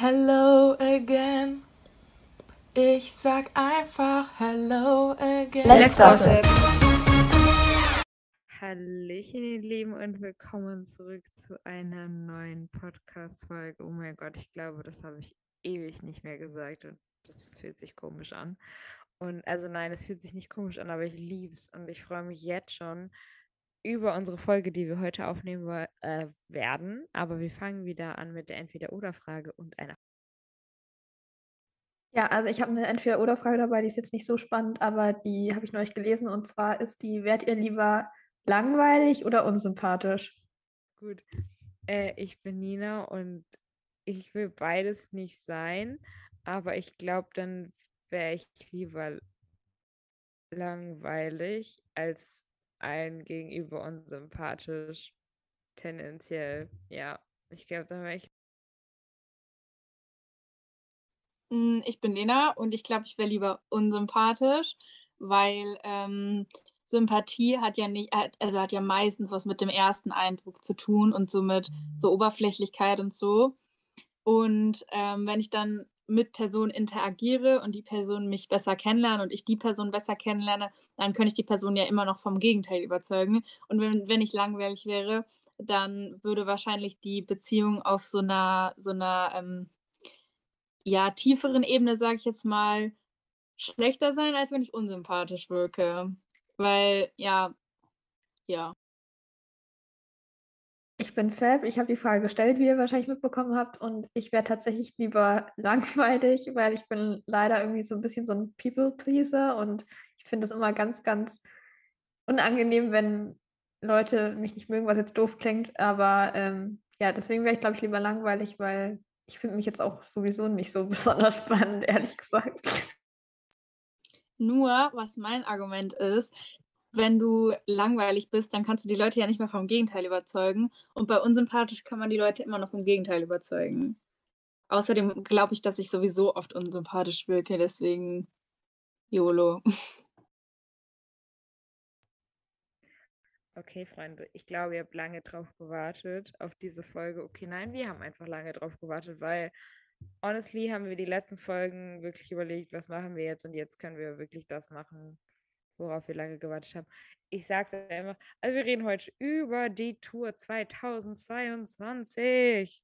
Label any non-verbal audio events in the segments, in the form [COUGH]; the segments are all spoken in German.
Hello again. Ich sag einfach Hello again. Let's gossip. Hallöchen, ihr Lieben, und willkommen zurück zu einer neuen Podcast-Folge. Oh mein Gott, ich glaube, das habe ich ewig nicht mehr gesagt und das fühlt sich komisch an. Und also nein, es fühlt sich nicht komisch an, aber ich liebe es und ich freue mich jetzt schon über unsere Folge, die wir heute aufnehmen äh, werden. Aber wir fangen wieder an mit der Entweder-Oder-Frage und einer. Ja, also ich habe eine Entweder-Oder-Frage dabei, die ist jetzt nicht so spannend, aber die habe ich neulich gelesen und zwar ist die, wärt ihr lieber langweilig oder unsympathisch? Gut. Äh, ich bin Nina und ich will beides nicht sein, aber ich glaube, dann wäre ich lieber langweilig als allen gegenüber unsympathisch. Tendenziell, ja. Ich glaube, dann wäre ich. Mm, Ich bin Lena und ich glaube, ich wäre lieber unsympathisch, weil ähm, Sympathie hat ja nicht, also hat ja meistens was mit dem ersten Eindruck zu tun und so mit so Oberflächlichkeit und so. Und ähm, wenn ich dann mit Personen interagiere und die Person mich besser kennenlernt und ich die Person besser kennenlerne, dann könnte ich die Person ja immer noch vom Gegenteil überzeugen. Und wenn, wenn ich langweilig wäre, dann würde wahrscheinlich die Beziehung auf so einer, so einer ähm, ja, tieferen Ebene, sage ich jetzt mal, schlechter sein, als wenn ich unsympathisch wirke. Weil, ja, ja. Ich bin Fab, ich habe die Frage gestellt, wie ihr wahrscheinlich mitbekommen habt. Und ich wäre tatsächlich lieber [LAUGHS] langweilig, weil ich bin leider irgendwie so ein bisschen so ein People-Pleaser. Und ich finde es immer ganz, ganz unangenehm, wenn Leute mich nicht mögen, was jetzt doof klingt, aber ähm, ja, deswegen wäre ich, glaube ich, lieber langweilig, weil ich finde mich jetzt auch sowieso nicht so [LAUGHS] besonders spannend, ehrlich gesagt. Nur, was mein Argument ist, wenn du langweilig bist, dann kannst du die Leute ja nicht mehr vom Gegenteil überzeugen. Und bei unsympathisch kann man die Leute immer noch vom Gegenteil überzeugen. Außerdem glaube ich, dass ich sowieso oft unsympathisch wirke, deswegen YOLO. [LAUGHS] Okay, Freunde, ich glaube, ihr habt lange drauf gewartet, auf diese Folge. Okay, nein, wir haben einfach lange drauf gewartet, weil honestly haben wir die letzten Folgen wirklich überlegt, was machen wir jetzt und jetzt können wir wirklich das machen, worauf wir lange gewartet haben. Ich sage einfach, also wir reden heute über die Tour 2022.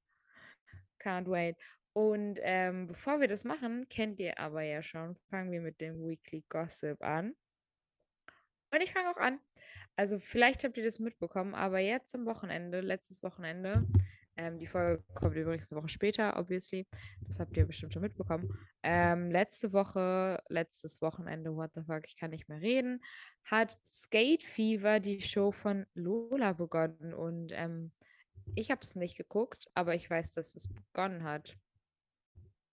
Can't wait. Und ähm, bevor wir das machen, kennt ihr aber ja schon, fangen wir mit dem Weekly Gossip an. Und ich fange auch an. Also vielleicht habt ihr das mitbekommen, aber jetzt am Wochenende, letztes Wochenende, ähm, die Folge kommt übrigens eine Woche später, obviously. Das habt ihr bestimmt schon mitbekommen. Ähm, letzte Woche, letztes Wochenende, what the fuck, ich kann nicht mehr reden, hat Skate Fever die Show von Lola begonnen. Und ähm, ich habe es nicht geguckt, aber ich weiß, dass es begonnen hat.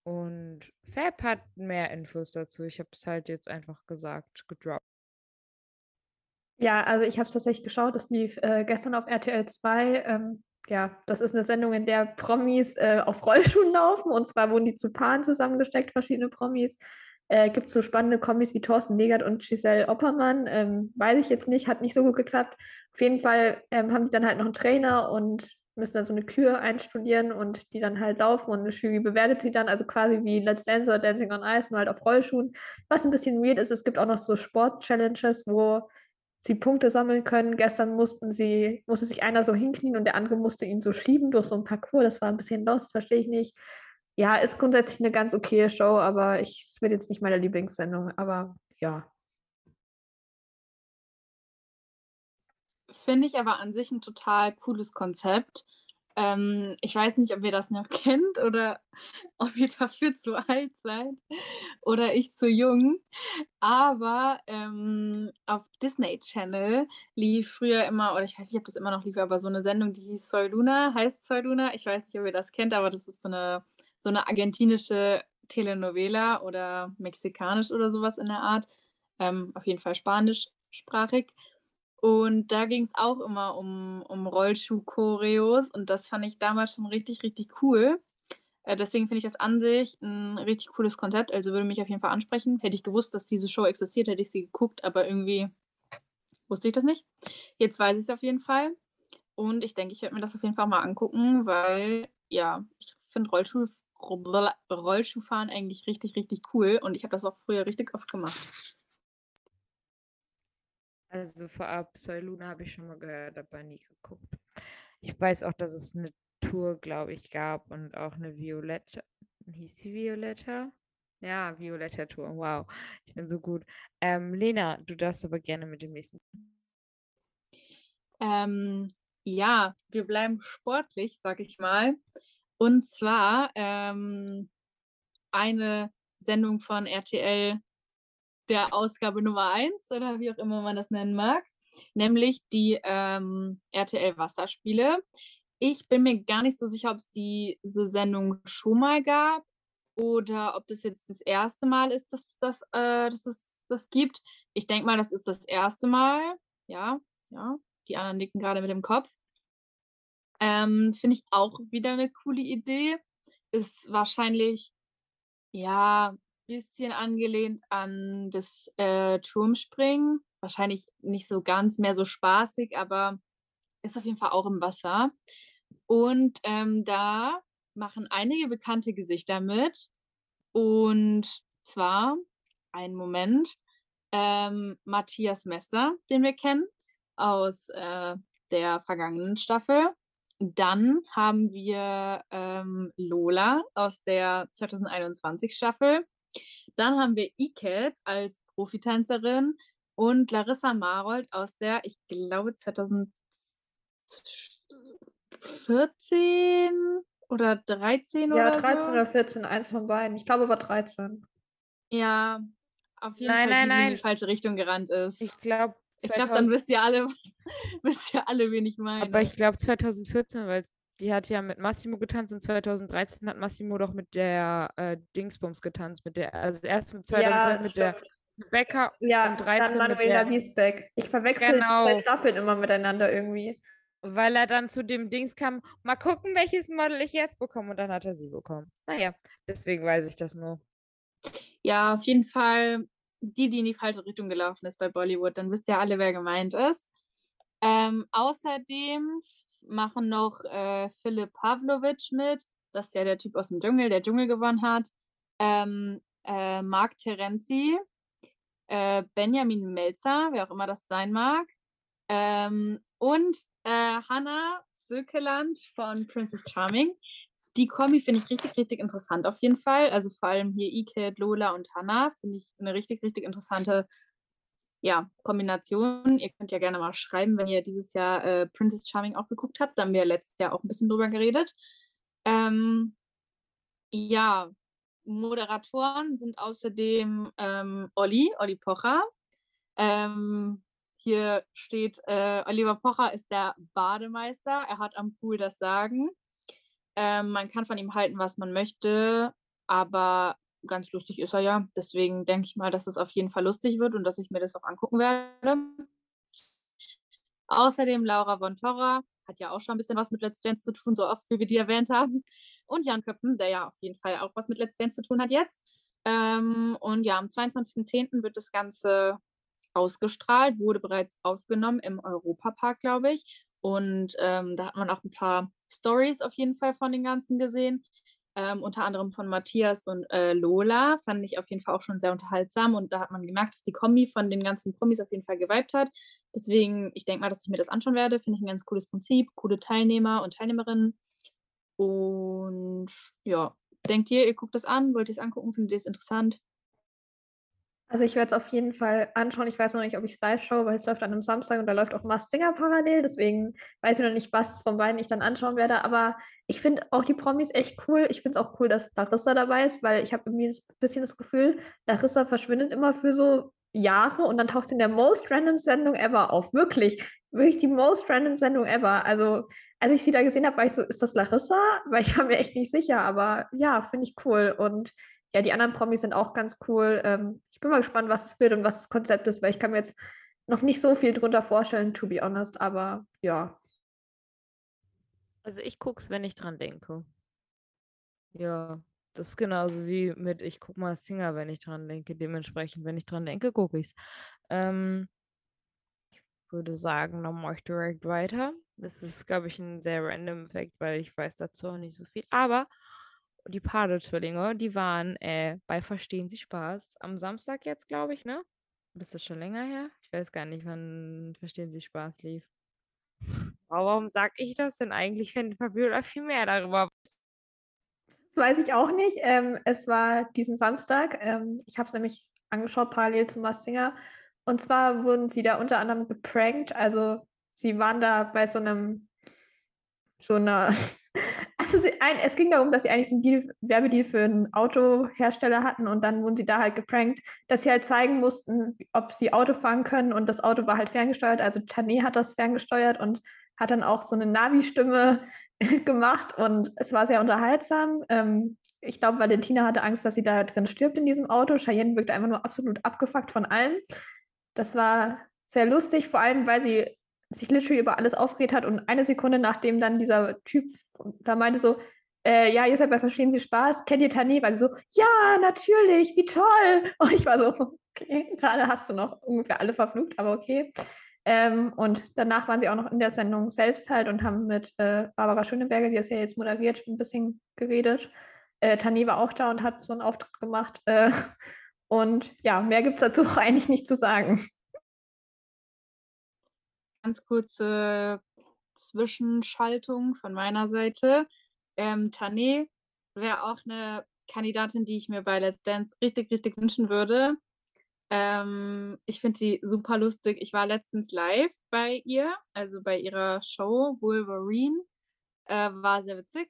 Und Fab hat mehr Infos dazu. Ich habe es halt jetzt einfach gesagt, gedroppt. Ja, also ich habe es tatsächlich geschaut, das lief äh, gestern auf RTL 2. Ähm, ja, das ist eine Sendung, in der Promis äh, auf Rollschuhen laufen und zwar wurden die zu Paaren zusammengesteckt, verschiedene Promis. Äh, Gibt so spannende Kommis wie Thorsten Legert und Giselle Oppermann. Ähm, weiß ich jetzt nicht, hat nicht so gut geklappt. Auf jeden Fall ähm, haben die dann halt noch einen Trainer und müssen dann so eine Kür einstudieren und die dann halt laufen und eine Jury bewertet sie dann, also quasi wie Let's Dance oder Dancing on Ice, nur halt auf Rollschuhen. Was ein bisschen weird ist, es gibt auch noch so Sport-Challenges, wo sie Punkte sammeln können. Gestern mussten sie, musste sich einer so hinknien und der andere musste ihn so schieben durch so ein Parcours. Das war ein bisschen lost, verstehe ich nicht. Ja, ist grundsätzlich eine ganz okaye Show, aber ich, es wird jetzt nicht meine Lieblingssendung, aber ja. Finde ich aber an sich ein total cooles Konzept. Ähm, ich weiß nicht, ob ihr das noch [LAUGHS] kennt oder ob ihr dafür zu alt seid oder ich zu jung. Aber ähm, auf Disney Channel lief früher immer, oder ich weiß nicht, ob das immer noch lief, aber so eine Sendung, die hieß Soy Luna, heißt Soy Luna. Ich weiß nicht, ob ihr das kennt, aber das ist so eine, so eine argentinische Telenovela oder mexikanisch oder sowas in der Art. Ähm, auf jeden Fall spanischsprachig. Und da ging es auch immer um, um Rollschuh-Choreos und das fand ich damals schon richtig, richtig cool. Äh, deswegen finde ich das an sich ein richtig cooles Konzept, also würde mich auf jeden Fall ansprechen. Hätte ich gewusst, dass diese Show existiert, hätte ich sie geguckt, aber irgendwie wusste ich das nicht. Jetzt weiß ich es auf jeden Fall. Und ich denke, ich werde mir das auf jeden Fall mal angucken, weil ja, ich finde Rollschuh, Roll- Rollschuhfahren eigentlich richtig, richtig cool und ich habe das auch früher richtig oft gemacht. Also vorab, Soy Luna habe ich schon mal gehört, aber nie geguckt. Ich weiß auch, dass es eine Tour, glaube ich, gab und auch eine Violetta. Hieß sie Violetta? Ja, Violetta Tour. Wow, ich bin so gut. Ähm, Lena, du darfst aber gerne mit dem nächsten. Ähm, ja, wir bleiben sportlich, sag ich mal. Und zwar ähm, eine Sendung von RTL der Ausgabe Nummer 1 oder wie auch immer man das nennen mag, nämlich die ähm, RTL Wasserspiele. Ich bin mir gar nicht so sicher, ob es diese Sendung schon mal gab oder ob das jetzt das erste Mal ist, dass, das, äh, dass es das gibt. Ich denke mal, das ist das erste Mal. Ja, ja. Die anderen nicken gerade mit dem Kopf. Ähm, Finde ich auch wieder eine coole Idee. Ist wahrscheinlich, ja, bisschen angelehnt an das äh, Turmspringen. Wahrscheinlich nicht so ganz mehr so spaßig, aber ist auf jeden Fall auch im Wasser. Und ähm, da machen einige bekannte Gesichter mit. Und zwar, einen Moment, ähm, Matthias Messer, den wir kennen aus äh, der vergangenen Staffel. Dann haben wir ähm, Lola aus der 2021 Staffel. Dann haben wir Iket als Profitänzerin und Larissa Marold aus der, ich glaube, 2014 oder 13 Ja, oder 13 so. oder 14, eins von beiden. Ich glaube aber 13. Ja, auf jeden Nein, Fall, nein, die, die in die falsche Richtung gerannt ist. Ich glaube, Ich glaube, dann wisst ihr alle, [LAUGHS] wisst ihr alle, wen ich meine. aber ich glaube 2014, weil die hat ja mit Massimo getanzt und 2013 hat Massimo doch mit der äh, Dingsbums getanzt, mit der, also erst mit 2012 mit der Rebecca Ja, und dann 13 mit Manuela der, Wiesbeck. Ich verwechsel die Genau. zwei Staffeln immer miteinander irgendwie. weil er dann zu dem Dings kam, mal gucken, welches Model ich jetzt bekomme und dann hat er sie bekommen. Naja, deswegen weiß ich das nur. Ja, auf jeden Fall die, die in die falsche Richtung gelaufen ist bei Bollywood. Dann wisst ihr alle, wer gemeint ist. Ähm, außerdem machen noch äh, Philipp Pavlovic mit. Das ist ja der Typ aus dem Dschungel, der Dschungel gewonnen hat. Ähm, äh, Marc Terenzi, äh, Benjamin Melzer, wer auch immer das sein mag. Ähm, und äh, Hannah Sökeland von Princess Charming. Die Kombi finde ich richtig, richtig interessant auf jeden Fall. Also vor allem hier Iket, Lola und Hannah finde ich eine richtig, richtig interessante ja, Kombination. Ihr könnt ja gerne mal schreiben, wenn ihr dieses Jahr äh, Princess Charming auch geguckt habt. Da haben wir letztes Jahr auch ein bisschen drüber geredet. Ähm, ja, Moderatoren sind außerdem ähm, Olli, Olli Pocher. Ähm, hier steht, äh, Oliver Pocher ist der Bademeister. Er hat am Pool das Sagen. Ähm, man kann von ihm halten, was man möchte, aber ganz lustig ist er ja. Deswegen denke ich mal, dass es auf jeden Fall lustig wird und dass ich mir das auch angucken werde. Außerdem Laura von Torra hat ja auch schon ein bisschen was mit Let's Dance zu tun, so oft wie wir die erwähnt haben. Und Jan Köppen, der ja auf jeden Fall auch was mit Let's Dance zu tun hat jetzt. Ähm, und ja, am 22.10. wird das Ganze ausgestrahlt, wurde bereits aufgenommen im Europapark, glaube ich. Und ähm, da hat man auch ein paar Stories auf jeden Fall von den Ganzen gesehen. Ähm, unter anderem von Matthias und äh, Lola. Fand ich auf jeden Fall auch schon sehr unterhaltsam. Und da hat man gemerkt, dass die Kombi von den ganzen Promis auf jeden Fall geweibt hat. Deswegen, ich denke mal, dass ich mir das anschauen werde. Finde ich ein ganz cooles Prinzip. Coole Teilnehmer und Teilnehmerinnen. Und ja, denkt ihr, ihr guckt das an? Wollt ihr es angucken? Findet ihr es interessant? Also ich werde es auf jeden Fall anschauen. Ich weiß noch nicht, ob ich es live schaue, weil es läuft an einem Samstag und da läuft auch Masked Singer parallel. Deswegen weiß ich noch nicht, was von beiden ich dann anschauen werde. Aber ich finde auch die Promis echt cool. Ich finde es auch cool, dass Larissa dabei ist, weil ich habe irgendwie ein bisschen das Gefühl, Larissa verschwindet immer für so Jahre und dann taucht sie in der most random Sendung ever auf. Wirklich, wirklich die most random Sendung ever. Also als ich sie da gesehen habe, war ich so, ist das Larissa? Weil ich war mir echt nicht sicher. Aber ja, finde ich cool. Und ja, die anderen Promis sind auch ganz cool. Ähm, bin mal gespannt, was es wird und was das Konzept ist, weil ich kann mir jetzt noch nicht so viel drunter vorstellen, to be honest, aber ja. Also ich guck's, wenn ich dran denke. Ja, das ist genauso wie mit ich guck mal Singer, wenn ich dran denke. Dementsprechend, wenn ich dran denke, gucke ich's. Ähm, ich würde sagen, dann mache ich direkt weiter. Das ist, glaube ich, ein sehr random Fact, weil ich weiß dazu auch nicht so viel. Aber die Pade-Zwillinge, die waren äh, bei Verstehen Sie Spaß am Samstag jetzt, glaube ich, ne? Das ist schon länger her. Ich weiß gar nicht, wann Verstehen Sie Spaß lief. Aber warum sage ich das denn eigentlich, wenn Fabiola viel mehr darüber weiß? Das weiß ich auch nicht. Ähm, es war diesen Samstag. Ähm, ich habe es nämlich angeschaut, parallel zum Massinger. Und zwar wurden sie da unter anderem geprankt. Also sie waren da bei so einem, so einer, [LAUGHS] also ein, es ging darum, dass sie eigentlich so einen Deal, Werbedeal für einen Autohersteller hatten und dann wurden sie da halt geprankt, dass sie halt zeigen mussten, ob sie Auto fahren können und das Auto war halt ferngesteuert. Also Tané hat das ferngesteuert und hat dann auch so eine Navi-Stimme [LAUGHS] gemacht und es war sehr unterhaltsam. Ähm, ich glaube, Valentina hatte Angst, dass sie da drin stirbt in diesem Auto. Cheyenne wirkte einfach nur absolut abgefuckt von allem. Das war sehr lustig, vor allem, weil sie sich literally über alles aufgeregt hat und eine Sekunde nachdem dann dieser Typ da meinte so, äh, ja, ihr seid bei Verstehen Sie Spaß, kennt ihr Tané? War sie so, ja, natürlich, wie toll. [LAUGHS] Und ich war so, okay, gerade hast du noch ungefähr alle verflucht, aber okay. Ähm, und danach waren sie auch noch in der Sendung selbst halt und haben mit äh, Barbara Schöneberger, die das ja jetzt moderiert, ein bisschen geredet. Äh, Tani war auch da und hat so einen Auftritt gemacht. Äh, [LAUGHS] und ja, mehr gibt es dazu [LAUGHS] eigentlich nicht zu sagen. Ganz kurze Zwischenschaltung von meiner Seite. Ähm, Tane wäre auch eine Kandidatin, die ich mir bei Let's Dance richtig, richtig wünschen würde. Ähm, ich finde sie super lustig. Ich war letztens live bei ihr, also bei ihrer Show Wolverine. Äh, war sehr witzig.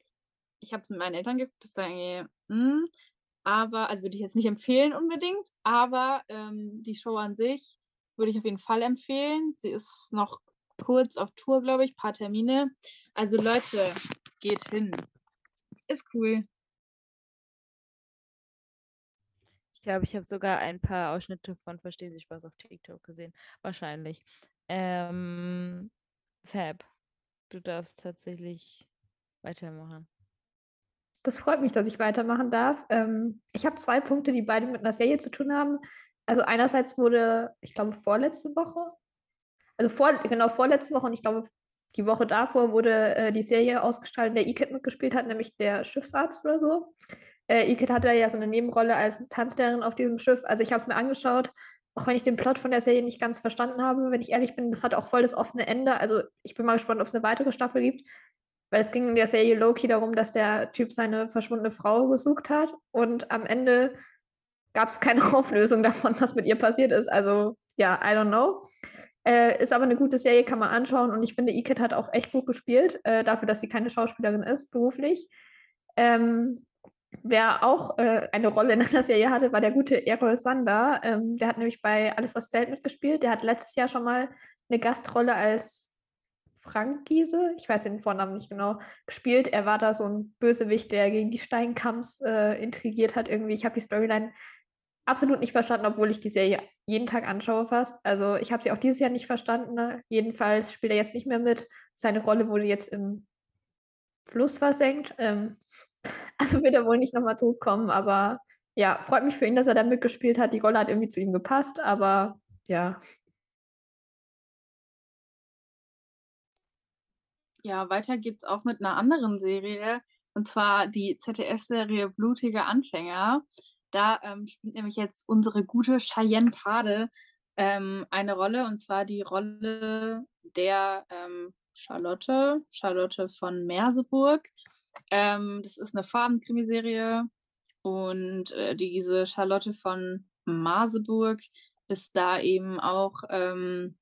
Ich habe es mit meinen Eltern geguckt, das war irgendwie, mh, hm, aber, also würde ich jetzt nicht empfehlen unbedingt, aber ähm, die Show an sich würde ich auf jeden Fall empfehlen. Sie ist noch kurz auf Tour, glaube ich, paar Termine. Also Leute, geht hin. Ist cool. Ich glaube, ich habe sogar ein paar Ausschnitte von Verstehen Sie Spaß auf TikTok gesehen. Wahrscheinlich. Ähm, Fab, du darfst tatsächlich weitermachen. Das freut mich, dass ich weitermachen darf. Ähm, ich habe zwei Punkte, die beide mit einer Serie zu tun haben. Also einerseits wurde, ich glaube, vorletzte Woche also vor, genau vorletzte Woche und ich glaube, die Woche davor wurde äh, die Serie ausgestrahlt, in der E-Kid mitgespielt hat, nämlich der Schiffsarzt oder so. Äh, E-Kid hatte ja so eine Nebenrolle als Tanzlehrerin auf diesem Schiff. Also ich habe es mir angeschaut, auch wenn ich den Plot von der Serie nicht ganz verstanden habe, wenn ich ehrlich bin, das hat auch voll das offene Ende. Also ich bin mal gespannt, ob es eine weitere Staffel gibt, weil es ging in der Serie Loki darum, dass der Typ seine verschwundene Frau gesucht hat und am Ende gab es keine [LAUGHS] Auflösung davon, was mit ihr passiert ist. Also ja, I don't know. Äh, ist aber eine gute Serie, kann man anschauen. Und ich finde, Iket hat auch echt gut gespielt, äh, dafür, dass sie keine Schauspielerin ist, beruflich. Ähm, wer auch äh, eine Rolle in einer Serie hatte, war der gute Errol Sander. Ähm, der hat nämlich bei Alles, was zählt mitgespielt. Der hat letztes Jahr schon mal eine Gastrolle als Frank Giese, ich weiß den Vornamen nicht genau, gespielt. Er war da so ein Bösewicht, der gegen die Steinkamps äh, intrigiert hat irgendwie. Ich habe die Storyline absolut nicht verstanden, obwohl ich die Serie jeden Tag anschaue fast. Also ich habe sie auch dieses Jahr nicht verstanden. Ne? Jedenfalls spielt er jetzt nicht mehr mit. Seine Rolle wurde jetzt im Fluss versenkt. Ähm, [LAUGHS] also wird er wohl nicht nochmal zurückkommen, aber ja, freut mich für ihn, dass er da mitgespielt hat. Die Rolle hat irgendwie zu ihm gepasst, aber ja. Ja, weiter geht's auch mit einer anderen Serie, und zwar die ZDF-Serie Blutige Anfänger. Da ähm, spielt nämlich jetzt unsere gute Cheyenne Pade ähm, eine Rolle, und zwar die Rolle der ähm, Charlotte, Charlotte von Merseburg. Ähm, das ist eine Farbenkrimiserie und äh, diese Charlotte von Marseburg ist da eben auch ähm,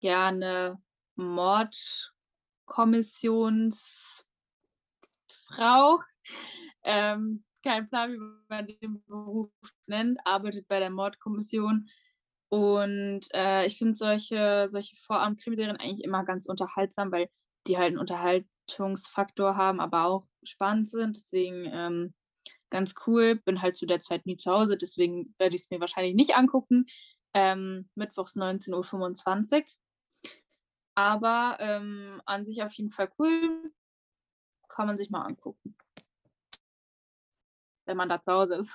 ja eine Mordkommissionsfrau. Ähm, keinen Plan, wie man den Beruf nennt, arbeitet bei der Mordkommission. Und äh, ich finde solche, solche Vorabend-Krimiserien eigentlich immer ganz unterhaltsam, weil die halt einen Unterhaltungsfaktor haben, aber auch spannend sind. Deswegen ähm, ganz cool. Bin halt zu der Zeit nie zu Hause, deswegen werde ich es mir wahrscheinlich nicht angucken. Ähm, Mittwochs 19.25 Uhr. Aber ähm, an sich auf jeden Fall cool. Kann man sich mal angucken wenn man da zu Hause ist.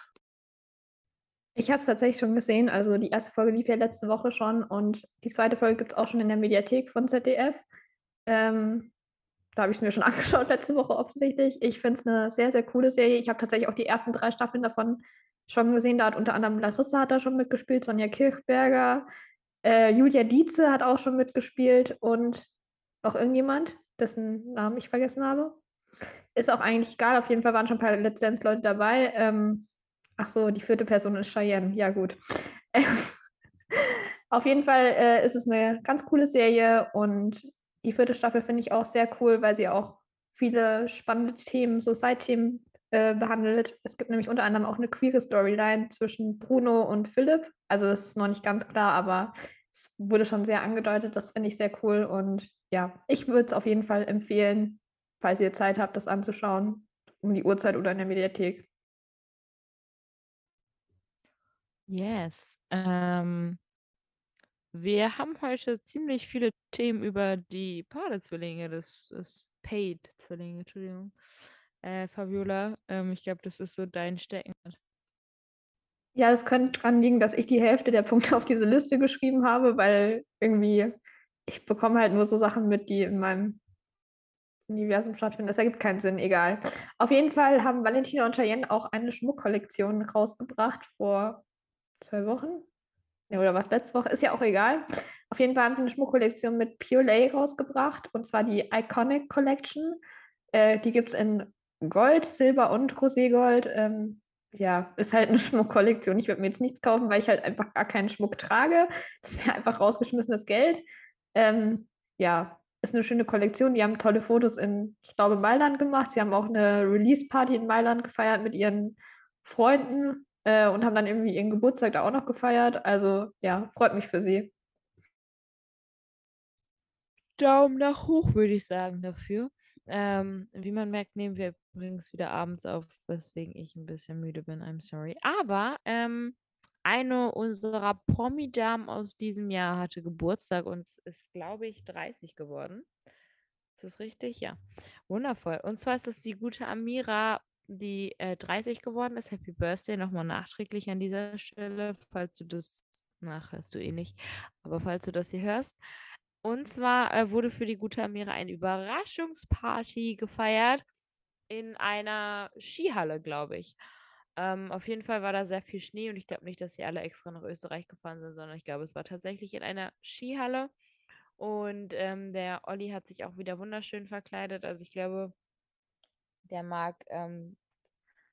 Ich habe es tatsächlich schon gesehen. Also die erste Folge lief ja letzte Woche schon und die zweite Folge gibt es auch schon in der Mediathek von ZDF. Ähm, da habe ich es mir schon [LAUGHS] angeschaut letzte Woche offensichtlich. Ich finde es eine sehr, sehr coole Serie. Ich habe tatsächlich auch die ersten drei Staffeln davon schon gesehen. Da hat unter anderem Larissa hat da schon mitgespielt, Sonja Kirchberger, äh, Julia Dietze hat auch schon mitgespielt und auch irgendjemand, dessen Namen ich vergessen habe. Ist auch eigentlich egal. Auf jeden Fall waren schon ein paar Let's Dance-Leute dabei. Ähm, ach so, die vierte Person ist Cheyenne. Ja, gut. [LAUGHS] Auf jeden Fall äh, ist es eine ganz coole Serie und die vierte Staffel finde ich auch sehr cool, weil sie auch viele spannende Themen, so Side-Themen äh, behandelt. Es gibt nämlich unter anderem auch eine queere Storyline zwischen Bruno und Philipp. Also das ist noch nicht ganz klar, aber es wurde schon sehr angedeutet. Das finde ich sehr cool und ja, ich würde es auf jeden Fall empfehlen, falls ihr Zeit habt, das anzuschauen, um die Uhrzeit oder in der Mediathek. Yes. Ähm, wir haben heute ziemlich viele Themen über die Pade-Zwillinge, das ist Paid-Zwillinge, Entschuldigung. Äh, Fabiola, ähm, ich glaube, das ist so dein Steckenpferd. Ja, es könnte daran liegen, dass ich die Hälfte der Punkte auf diese Liste geschrieben habe, weil irgendwie ich bekomme halt nur so Sachen mit, die in meinem Universum stattfinden. Das ergibt keinen Sinn, egal. Auf jeden Fall haben Valentina und Cheyenne auch eine Schmuckkollektion rausgebracht vor zwei Wochen. Ja, oder was letzte Woche, ist ja auch egal. Auf jeden Fall haben sie eine Schmuckkollektion mit Pure Lay rausgebracht und zwar die Iconic Collection. Äh, die gibt es in Gold, Silber und Roségold. Ähm, ja, ist halt eine [LAUGHS] Schmuckkollektion. Ich würde mir jetzt nichts kaufen, weil ich halt einfach gar keinen Schmuck trage. Das wäre einfach rausgeschmissenes Geld. Ähm, ja, ist eine schöne Kollektion. Die haben tolle Fotos in, ich glaube, Mailand gemacht. Sie haben auch eine Release-Party in Mailand gefeiert mit ihren Freunden äh, und haben dann irgendwie ihren Geburtstag da auch noch gefeiert. Also ja, freut mich für sie. Daumen nach hoch, würde ich sagen, dafür. Ähm, wie man merkt, nehmen wir übrigens wieder abends auf, weswegen ich ein bisschen müde bin. I'm sorry. Aber ähm, eine unserer Promi-Damen aus diesem Jahr hatte Geburtstag und ist, glaube ich, 30 geworden. Ist das richtig? Ja. Wundervoll. Und zwar ist das die gute Amira die äh, 30 geworden ist. Happy Birthday nochmal nachträglich an dieser Stelle, falls du das, nach hörst du eh nicht, aber falls du das hier hörst. Und zwar äh, wurde für die gute Amira eine Überraschungsparty gefeiert in einer Skihalle, glaube ich. Ähm, auf jeden Fall war da sehr viel Schnee und ich glaube nicht, dass sie alle extra nach Österreich gefahren sind, sondern ich glaube, es war tatsächlich in einer Skihalle. Und ähm, der Olli hat sich auch wieder wunderschön verkleidet. Also ich glaube, der mag ähm,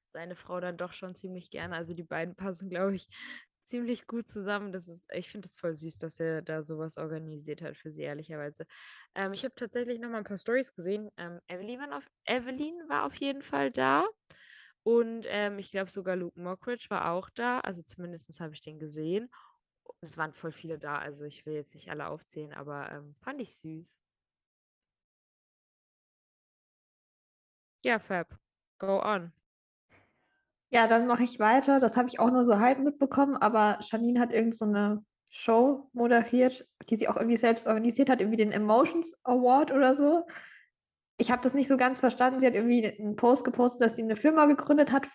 seine Frau dann doch schon ziemlich gerne. Also die beiden passen, glaube ich, ziemlich gut zusammen. Das ist, ich finde es voll süß, dass er da sowas organisiert hat für sie, ehrlicherweise. Ähm, ich habe tatsächlich noch mal ein paar Stories gesehen. Ähm, Evelyn, war auf, Evelyn war auf jeden Fall da. Und ähm, ich glaube sogar Luke Mockridge war auch da. Also zumindest habe ich den gesehen. Es waren voll viele da. Also ich will jetzt nicht alle aufzählen, aber ähm, fand ich süß. Ja, Fab. Go on. Ja, dann mache ich weiter. Das habe ich auch nur so halb mitbekommen, aber Janine hat irgend so eine Show moderiert, die sie auch irgendwie selbst organisiert hat, irgendwie den Emotions Award oder so. Ich habe das nicht so ganz verstanden. Sie hat irgendwie einen Post gepostet, dass sie eine Firma gegründet hat.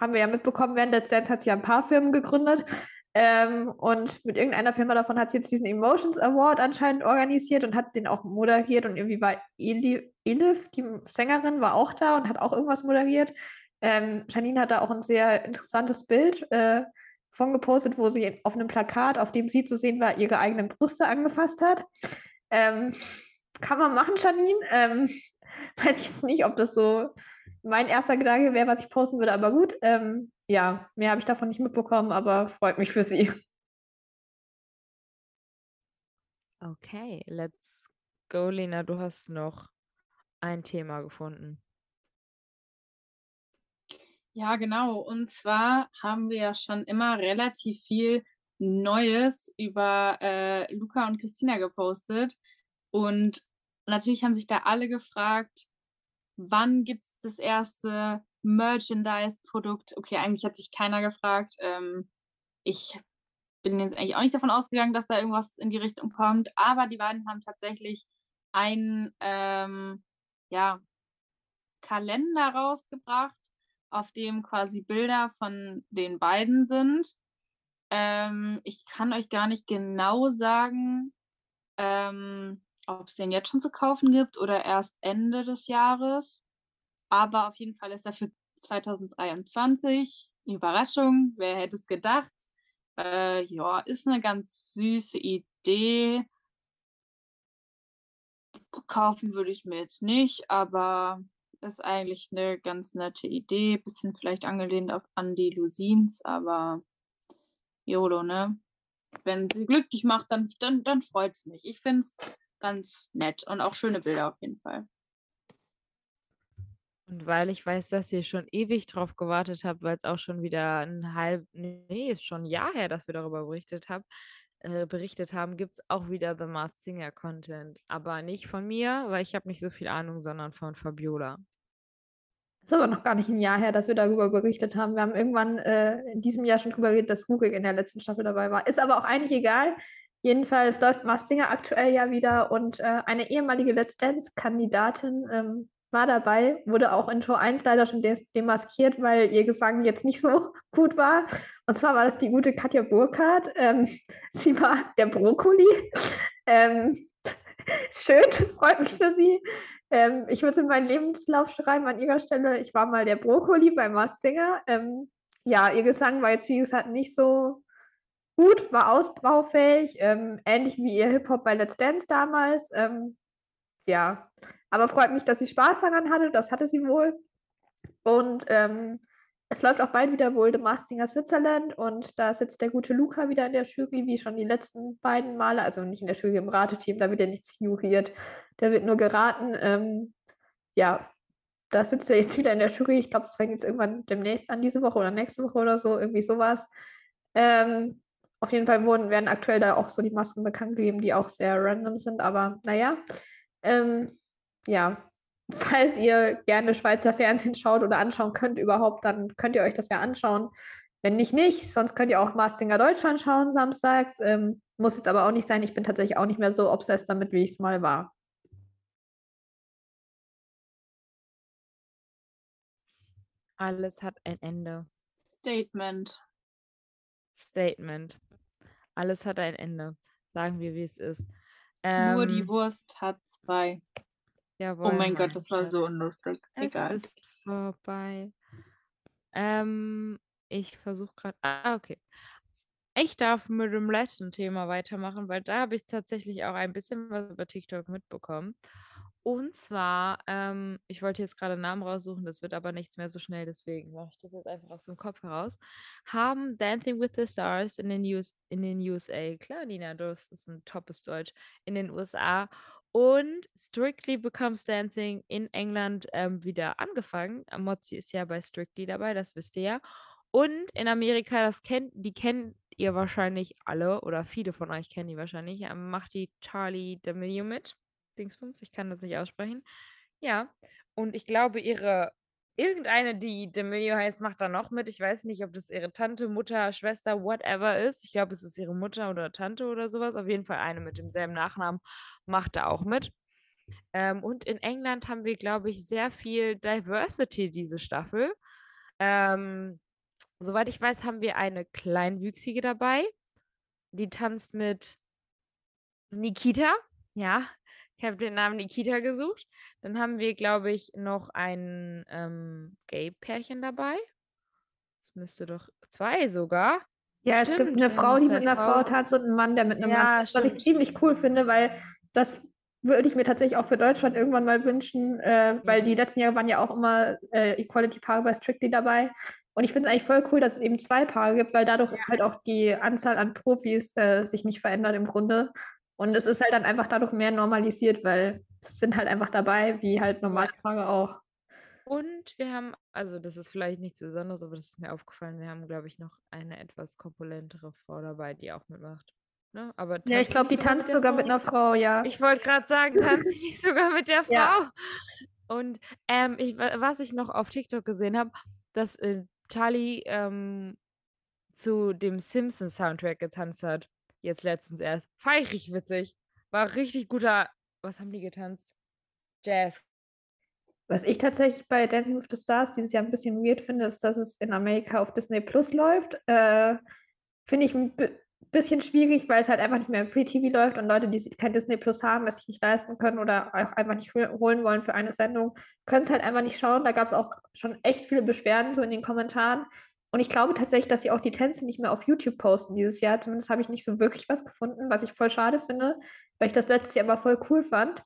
Haben wir ja mitbekommen, während der Zeit hat sie ja ein paar Firmen gegründet. Ähm, und mit irgendeiner Firma davon hat sie jetzt diesen Emotions Award anscheinend organisiert und hat den auch moderiert. Und irgendwie war Eli, Elif, die Sängerin, war auch da und hat auch irgendwas moderiert. Ähm, Janine hat da auch ein sehr interessantes Bild äh, von gepostet, wo sie auf einem Plakat, auf dem sie zu sehen war, ihre eigenen Brüste angefasst hat. Ähm, kann man machen, Janine. Ähm, [LAUGHS] weiß ich jetzt nicht, ob das so mein erster Gedanke wäre, was ich posten würde, aber gut. Ähm, ja, mehr habe ich davon nicht mitbekommen, aber freut mich für sie. Okay, let's go, Lena. Du hast noch ein Thema gefunden. Ja, genau. Und zwar haben wir ja schon immer relativ viel Neues über äh, Luca und Christina gepostet. Und natürlich haben sich da alle gefragt, wann gibt es das erste Merchandise-Produkt? Okay, eigentlich hat sich keiner gefragt. Ähm, ich bin jetzt eigentlich auch nicht davon ausgegangen, dass da irgendwas in die Richtung kommt. Aber die beiden haben tatsächlich einen ähm, ja, Kalender rausgebracht auf dem quasi Bilder von den beiden sind. Ähm, ich kann euch gar nicht genau sagen, ähm, ob es den jetzt schon zu kaufen gibt oder erst Ende des Jahres. Aber auf jeden Fall ist er für 2023. Überraschung, wer hätte es gedacht? Äh, ja, ist eine ganz süße Idee. Kaufen würde ich mir jetzt nicht, aber ist eigentlich eine ganz nette Idee. Bisschen vielleicht angelehnt auf, an die Lusins, aber YOLO, ne? Wenn sie glücklich macht, dann, dann, dann freut es mich. Ich finde es ganz nett und auch schöne Bilder auf jeden Fall. Und weil ich weiß, dass ihr schon ewig drauf gewartet habt, weil es auch schon wieder ein halb, nee, ist schon ein Jahr her, dass wir darüber berichtet haben, äh, berichtet haben, gibt es auch wieder The Masked Singer Content. Aber nicht von mir, weil ich habe nicht so viel Ahnung, sondern von Fabiola. Ist aber noch gar nicht ein Jahr her, dass wir darüber berichtet haben. Wir haben irgendwann äh, in diesem Jahr schon darüber geredet, dass Google in der letzten Staffel dabei war. Ist aber auch eigentlich egal. Jedenfalls läuft Masked Singer aktuell ja wieder und äh, eine ehemalige Let's Dance-Kandidatin ähm, war dabei, wurde auch in Show 1 leider schon des demaskiert, weil ihr Gesang jetzt nicht so [LAUGHS] gut war. Und zwar war das die gute Katja Burkhardt. Ähm, [LAUGHS] sie war der Brokkoli. [LAUGHS] Ähm, schön, freut mich für sie. Ähm, ich würde in meinen Lebenslauf schreiben an ihrer Stelle. Ich war mal der Brokkoli bei Mars Singer. Ähm, ja, ihr Gesang war jetzt, wie gesagt, nicht so gut, war ausbaufähig, ähm, ähnlich wie ihr Hip-Hop bei Let's Dance damals. Ähm, ja, aber freut mich, dass sie Spaß daran hatte. Das hatte sie wohl. Und ähm, es läuft auch bald wieder wohl The Masked Singer Switzerland und da sitzt der gute Luca wieder in der Jury, wie schon die letzten beiden Male. Also nicht in der Jury, im Rateteam, da wird er nichts juriert. Der wird nur geraten. Ähm, ja, da sitzt er jetzt wieder in der Jury. Ich glaube, das fängt jetzt irgendwann demnächst an, diese Woche oder nächste Woche oder so, irgendwie sowas. Ähm, auf jeden Fall wurden, werden aktuell da auch so die Masken bekannt gegeben, die auch sehr random sind, aber naja. Ähm, ja, [LAUGHS] falls ihr gerne Schweizer Fernsehen schaut oder anschauen könnt überhaupt, dann könnt ihr euch das ja anschauen. Wenn nicht, nicht. Sonst könnt ihr auch Mastinger Deutschland schauen samstags. Ähm, muss jetzt aber auch nicht sein. Ich bin tatsächlich auch nicht mehr so obsessed damit, wie ich es mal war. Alles hat ein Ende. Statement. Statement. Alles hat ein Ende. Sagen wir, wie es ist. Nur die Ähm, Wurst hat zwei. jawohl, Oh mein Gott, das war so unlustig. Es Egal. ist vorbei. Ähm, ich versuche gerade. Ah, okay. Ich darf mit dem letzten Thema weitermachen, weil da habe ich tatsächlich auch ein bisschen was über TikTok mitbekommen. Und zwar, ähm, ich wollte jetzt gerade einen Namen raussuchen, das wird aber nichts mehr so schnell, deswegen mache ich das jetzt einfach aus dem Kopf heraus. Haben Dancing with the Stars in den, US, in den USA, klar, Nina, das ist ein toppes Deutsch, in den USA und Strictly Becomes Dancing in England ähm, wieder angefangen. Mozzi ist ja bei Strictly dabei, das wisst ihr ja. Und in Amerika, das kennt, die kennt ihr wahrscheinlich alle oder viele von euch kennen die wahrscheinlich, ähm, macht die Charlie D'Amelio mit. Dingsbums, ich kann das nicht aussprechen. Ja, und ich glaube, ihre irgendeine, die D'Amelio heißt, macht da noch mit. Ich weiß nicht, ob das ihre Tante, Mutter, Schwester, whatever ist. Ich glaube, es ist ihre Mutter oder Tante oder sowas. Auf jeden Fall eine mit demselben Nachnamen macht da auch mit. Ähm, und in England haben wir, glaube ich, sehr viel Diversity diese Staffel. Ähm, soweit ich weiß, haben wir eine Kleinwüchsige dabei. Die tanzt mit Nikita. Ja, ich habe den Namen Nikita gesucht. Dann haben wir, glaube ich, noch ein ähm, Gay-Pärchen dabei. Das müsste doch zwei sogar. Ja, es gibt Stimmt, eine Frau, die mit einer Frau tanzt und einen Mann, der mit einem Mann Ja, tanzt, was ich stimmt, ziemlich stimmt, cool stimmt. finde, weil das würde ich mir tatsächlich auch für Deutschland irgendwann mal wünschen, äh, weil die letzten Jahre waren ja auch immer äh, Equality-Paare bei Strictly dabei. Und ich finde es eigentlich voll cool, dass es eben zwei Paare gibt, weil dadurch halt auch die Anzahl an Profis äh, sich nicht verändert im Grunde. Und es ist halt dann einfach dadurch mehr normalisiert, weil es sind halt einfach dabei, wie halt normale Paare auch. Und wir haben, also das ist vielleicht nichts Besonderes, aber das ist mir aufgefallen, wir haben, glaube ich, noch eine etwas korpulentere Frau dabei, die auch mitmacht. Ne? Aber Ja, ich glaube, die tanzt sogar mit Frau? einer Frau, ja. Ich wollte gerade sagen, tanzt sie nicht [LAUGHS] sogar mit der Frau? Ja. Und ähm, ich, wa- was ich noch auf TikTok gesehen habe, dass äh, Charlie ähm, zu dem Simpsons-Soundtrack getanzt hat. Jetzt letztens erst. Fand witzig. War richtig guter. Was haben die getanzt? Jazz. Was ich tatsächlich bei Dancing with the Stars dieses Jahr ein bisschen weird finde, ist, dass es in Amerika auf Disney Plus läuft. Äh, finde ich ein bi- bisschen schwierig, weil es halt einfach nicht mehr im Free TV läuft und Leute, die kein Disney Plus haben, es sich nicht leisten können oder auch einfach nicht holen wollen für eine Sendung, können es halt einfach nicht schauen. Da gab es auch schon echt viele Beschwerden so in den Kommentaren. Und ich glaube tatsächlich, dass sie auch die Tänze nicht mehr auf YouTube posten dieses Jahr. Zumindest habe ich nicht so wirklich was gefunden, was ich voll schade finde, weil ich das letztes Jahr aber voll cool fand.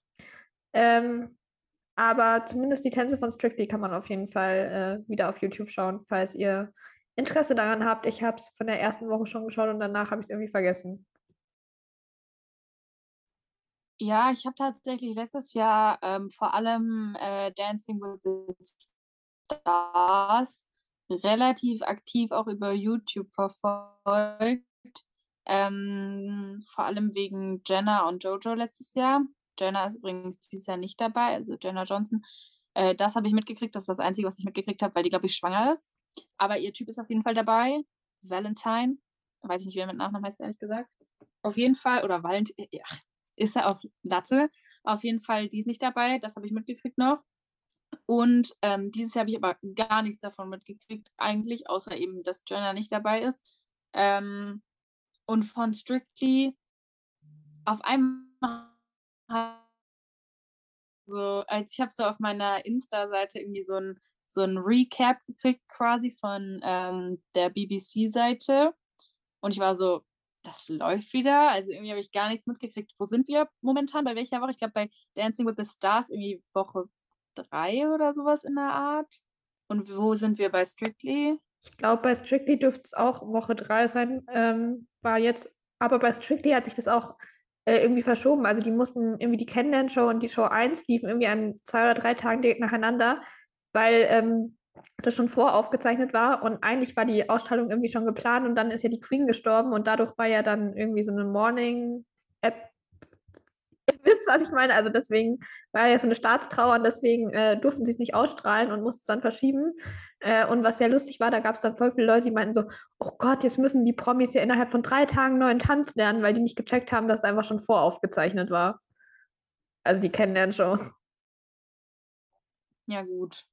Ähm, aber zumindest die Tänze von Strictly kann man auf jeden Fall äh, wieder auf YouTube schauen, falls ihr Interesse daran habt. Ich habe es von der ersten Woche schon geschaut und danach habe ich es irgendwie vergessen. Ja, ich habe tatsächlich letztes Jahr ähm, vor allem äh, Dancing with the Stars relativ aktiv auch über YouTube verfolgt. Ähm, vor allem wegen Jenna und Jojo letztes Jahr. Jenna ist übrigens dieses Jahr nicht dabei, also Jenna Johnson. Äh, das habe ich mitgekriegt, das ist das Einzige, was ich mitgekriegt habe, weil die, glaube ich, schwanger ist. Aber ihr Typ ist auf jeden Fall dabei. Valentine. Weiß ich nicht, wie er mit Nachnamen heißt, ehrlich gesagt. Auf jeden Fall, oder Valentin, ja, ist er auch Latte. Auf jeden Fall, die ist nicht dabei. Das habe ich mitgekriegt noch. Und ähm, dieses Jahr habe ich aber gar nichts davon mitgekriegt, eigentlich, außer eben, dass Jenna nicht dabei ist. Ähm, und von Strictly auf einmal so, als ich habe so auf meiner Insta-Seite irgendwie so ein, so ein Recap gekriegt, quasi von ähm, der BBC-Seite. Und ich war so, das läuft wieder. Also irgendwie habe ich gar nichts mitgekriegt. Wo sind wir momentan? Bei welcher Woche? Ich glaube bei Dancing with the Stars irgendwie Woche drei oder sowas in der Art. Und wo sind wir bei Strictly? Ich glaube, bei Strictly dürfte es auch Woche drei sein. Ähm, war jetzt, aber bei Strictly hat sich das auch äh, irgendwie verschoben. Also die mussten irgendwie die Kennenlern-Show und die Show 1 liefen irgendwie an zwei oder drei Tagen direkt nacheinander, weil ähm, das schon voraufgezeichnet war und eigentlich war die Ausstrahlung irgendwie schon geplant und dann ist ja die Queen gestorben und dadurch war ja dann irgendwie so eine Morning-App ihr [LAUGHS] wisst, was ich meine. Also deswegen war ja so eine Staatstrauer und deswegen äh, durften sie es nicht ausstrahlen und mussten es dann verschieben. Äh, und was sehr lustig war, da gab es dann voll viele Leute, die meinten so, oh Gott, jetzt müssen die Promis ja innerhalb von drei Tagen neuen Tanz lernen, weil die nicht gecheckt haben, dass es einfach schon voraufgezeichnet war. Also die Kennenlernshow. Ja gut.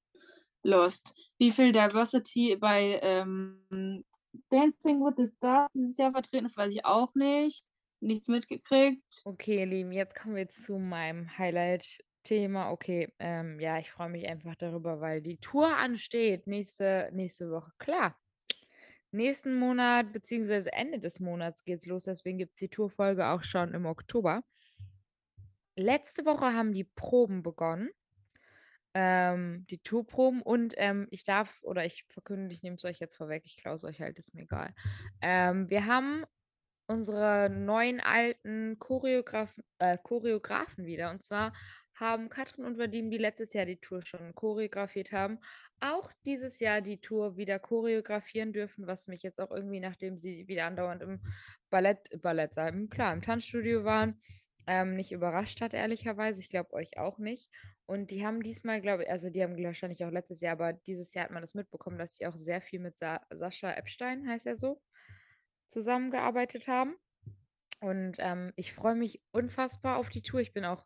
Lost. Wie viel Diversity bei ähm, Dancing with the Stars dieses Jahr vertreten ist, weiß ich auch nicht nichts mitgekriegt. Okay, ihr Lieben, jetzt kommen wir zu meinem Highlight-Thema. Okay, ähm, ja, ich freue mich einfach darüber, weil die Tour ansteht nächste, nächste Woche. Klar. Nächsten Monat, beziehungsweise Ende des Monats geht es los, deswegen gibt es die Tourfolge auch schon im Oktober. Letzte Woche haben die Proben begonnen. Ähm, die Tourproben und ähm, ich darf, oder ich verkünde, ich nehme es euch jetzt vorweg, ich klaue es euch halt, ist mir egal. Ähm, wir haben unsere neuen alten Choreografen, äh, Choreografen wieder. Und zwar haben Katrin und Vadim, die letztes Jahr die Tour schon choreografiert haben, auch dieses Jahr die Tour wieder choreografieren dürfen, was mich jetzt auch irgendwie, nachdem sie wieder andauernd im Ballett, Ballettsaal, klar, im Tanzstudio waren, ähm, nicht überrascht hat, ehrlicherweise. Ich glaube euch auch nicht. Und die haben diesmal, glaube ich, also die haben wahrscheinlich auch letztes Jahr, aber dieses Jahr hat man das mitbekommen, dass sie auch sehr viel mit Sa Sascha Epstein, heißt er so, zusammengearbeitet haben. Und ähm, ich freue mich unfassbar auf die Tour. Ich bin auch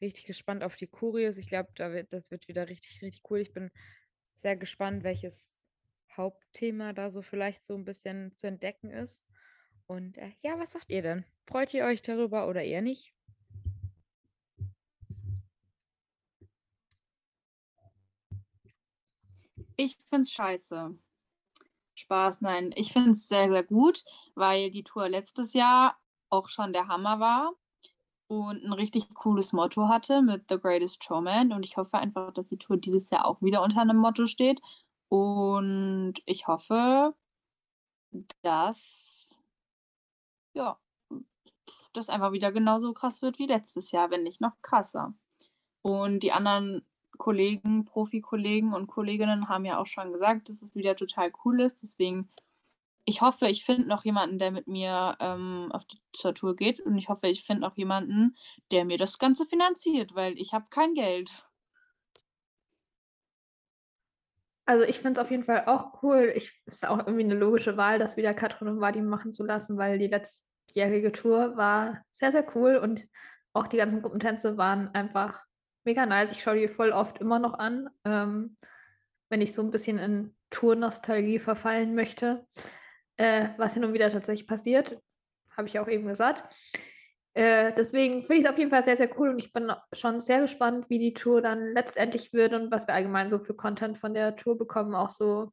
richtig gespannt auf die Kurios. Ich glaube, da wird, das wird wieder richtig, richtig cool. Ich bin sehr gespannt, welches Hauptthema da so vielleicht so ein bisschen zu entdecken ist. Und äh, ja, was sagt ihr denn? Freut ihr euch darüber oder eher nicht? Ich finde es scheiße. Spaß, nein. Ich finde es sehr, sehr gut, weil die Tour letztes Jahr auch schon der Hammer war und ein richtig cooles Motto hatte mit The Greatest Showman. Und ich hoffe einfach, dass die Tour dieses Jahr auch wieder unter einem Motto steht. Und ich hoffe, dass ja, das einfach wieder genauso krass wird wie letztes Jahr, wenn nicht noch krasser. Und die anderen Kollegen, Profikollegen und Kolleginnen haben ja auch schon gesagt, dass es wieder total cool ist. Deswegen, ich hoffe, ich finde noch jemanden, der mit mir ähm, auf die, zur Tour geht. Und ich hoffe, ich finde noch jemanden, der mir das Ganze finanziert, weil ich habe kein Geld. Also ich finde es auf jeden Fall auch cool. Ich ist auch irgendwie eine logische Wahl, das wieder Katrin und Vadim machen zu lassen, weil die letztjährige Tour war sehr, sehr cool und auch die ganzen Gruppentänze waren einfach mega nice. Ich schaue die voll oft immer noch an, ähm, wenn ich so ein bisschen in Tour-Nostalgie verfallen möchte. Äh, was hin und wieder tatsächlich passiert. habe ich auch eben gesagt. Äh, deswegen finde ich es auf jeden Fall sehr, sehr cool und ich bin schon sehr gespannt, wie die Tour dann letztendlich wird und was wir allgemein so für Content von der Tour bekommen, auch so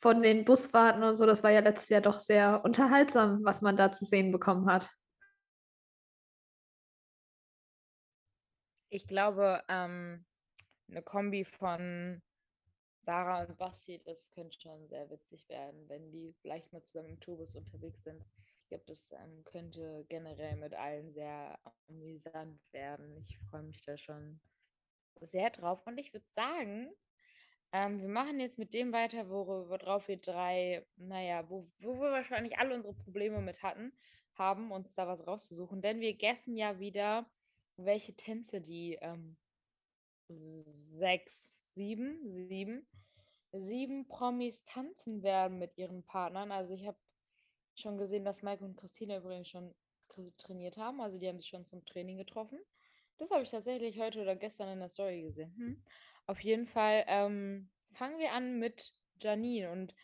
von den Busfahrten und so. Das war ja letztes Jahr doch sehr unterhaltsam, was man da zu sehen bekommen hat. Ich glaube, ähm, eine Kombi von Sarah und Basti, das könnte schon sehr witzig werden, wenn die vielleicht mal zusammen im Tourbus unterwegs sind. Ich glaube, das ähm, könnte generell mit allen sehr amüsant werden. Ich freue mich da schon sehr drauf. Und ich würde sagen, ähm, wir machen jetzt mit dem weiter, worauf wir drei, naja, wo, wo wir wahrscheinlich alle unsere Probleme mit hatten, haben, uns da was rauszusuchen. Denn wir gessen ja wieder, welche Tänze die ähm, sechs, sieben, sieben, sieben Promis tanzen werden mit ihren Partnern. Also ich habe schon gesehen, dass Mike und Christina übrigens schon trainiert haben. Also die haben sich schon zum Training getroffen. Das habe ich tatsächlich heute oder gestern in der Story gesehen. Hm. Auf jeden Fall ähm, fangen wir an mit Janine. Und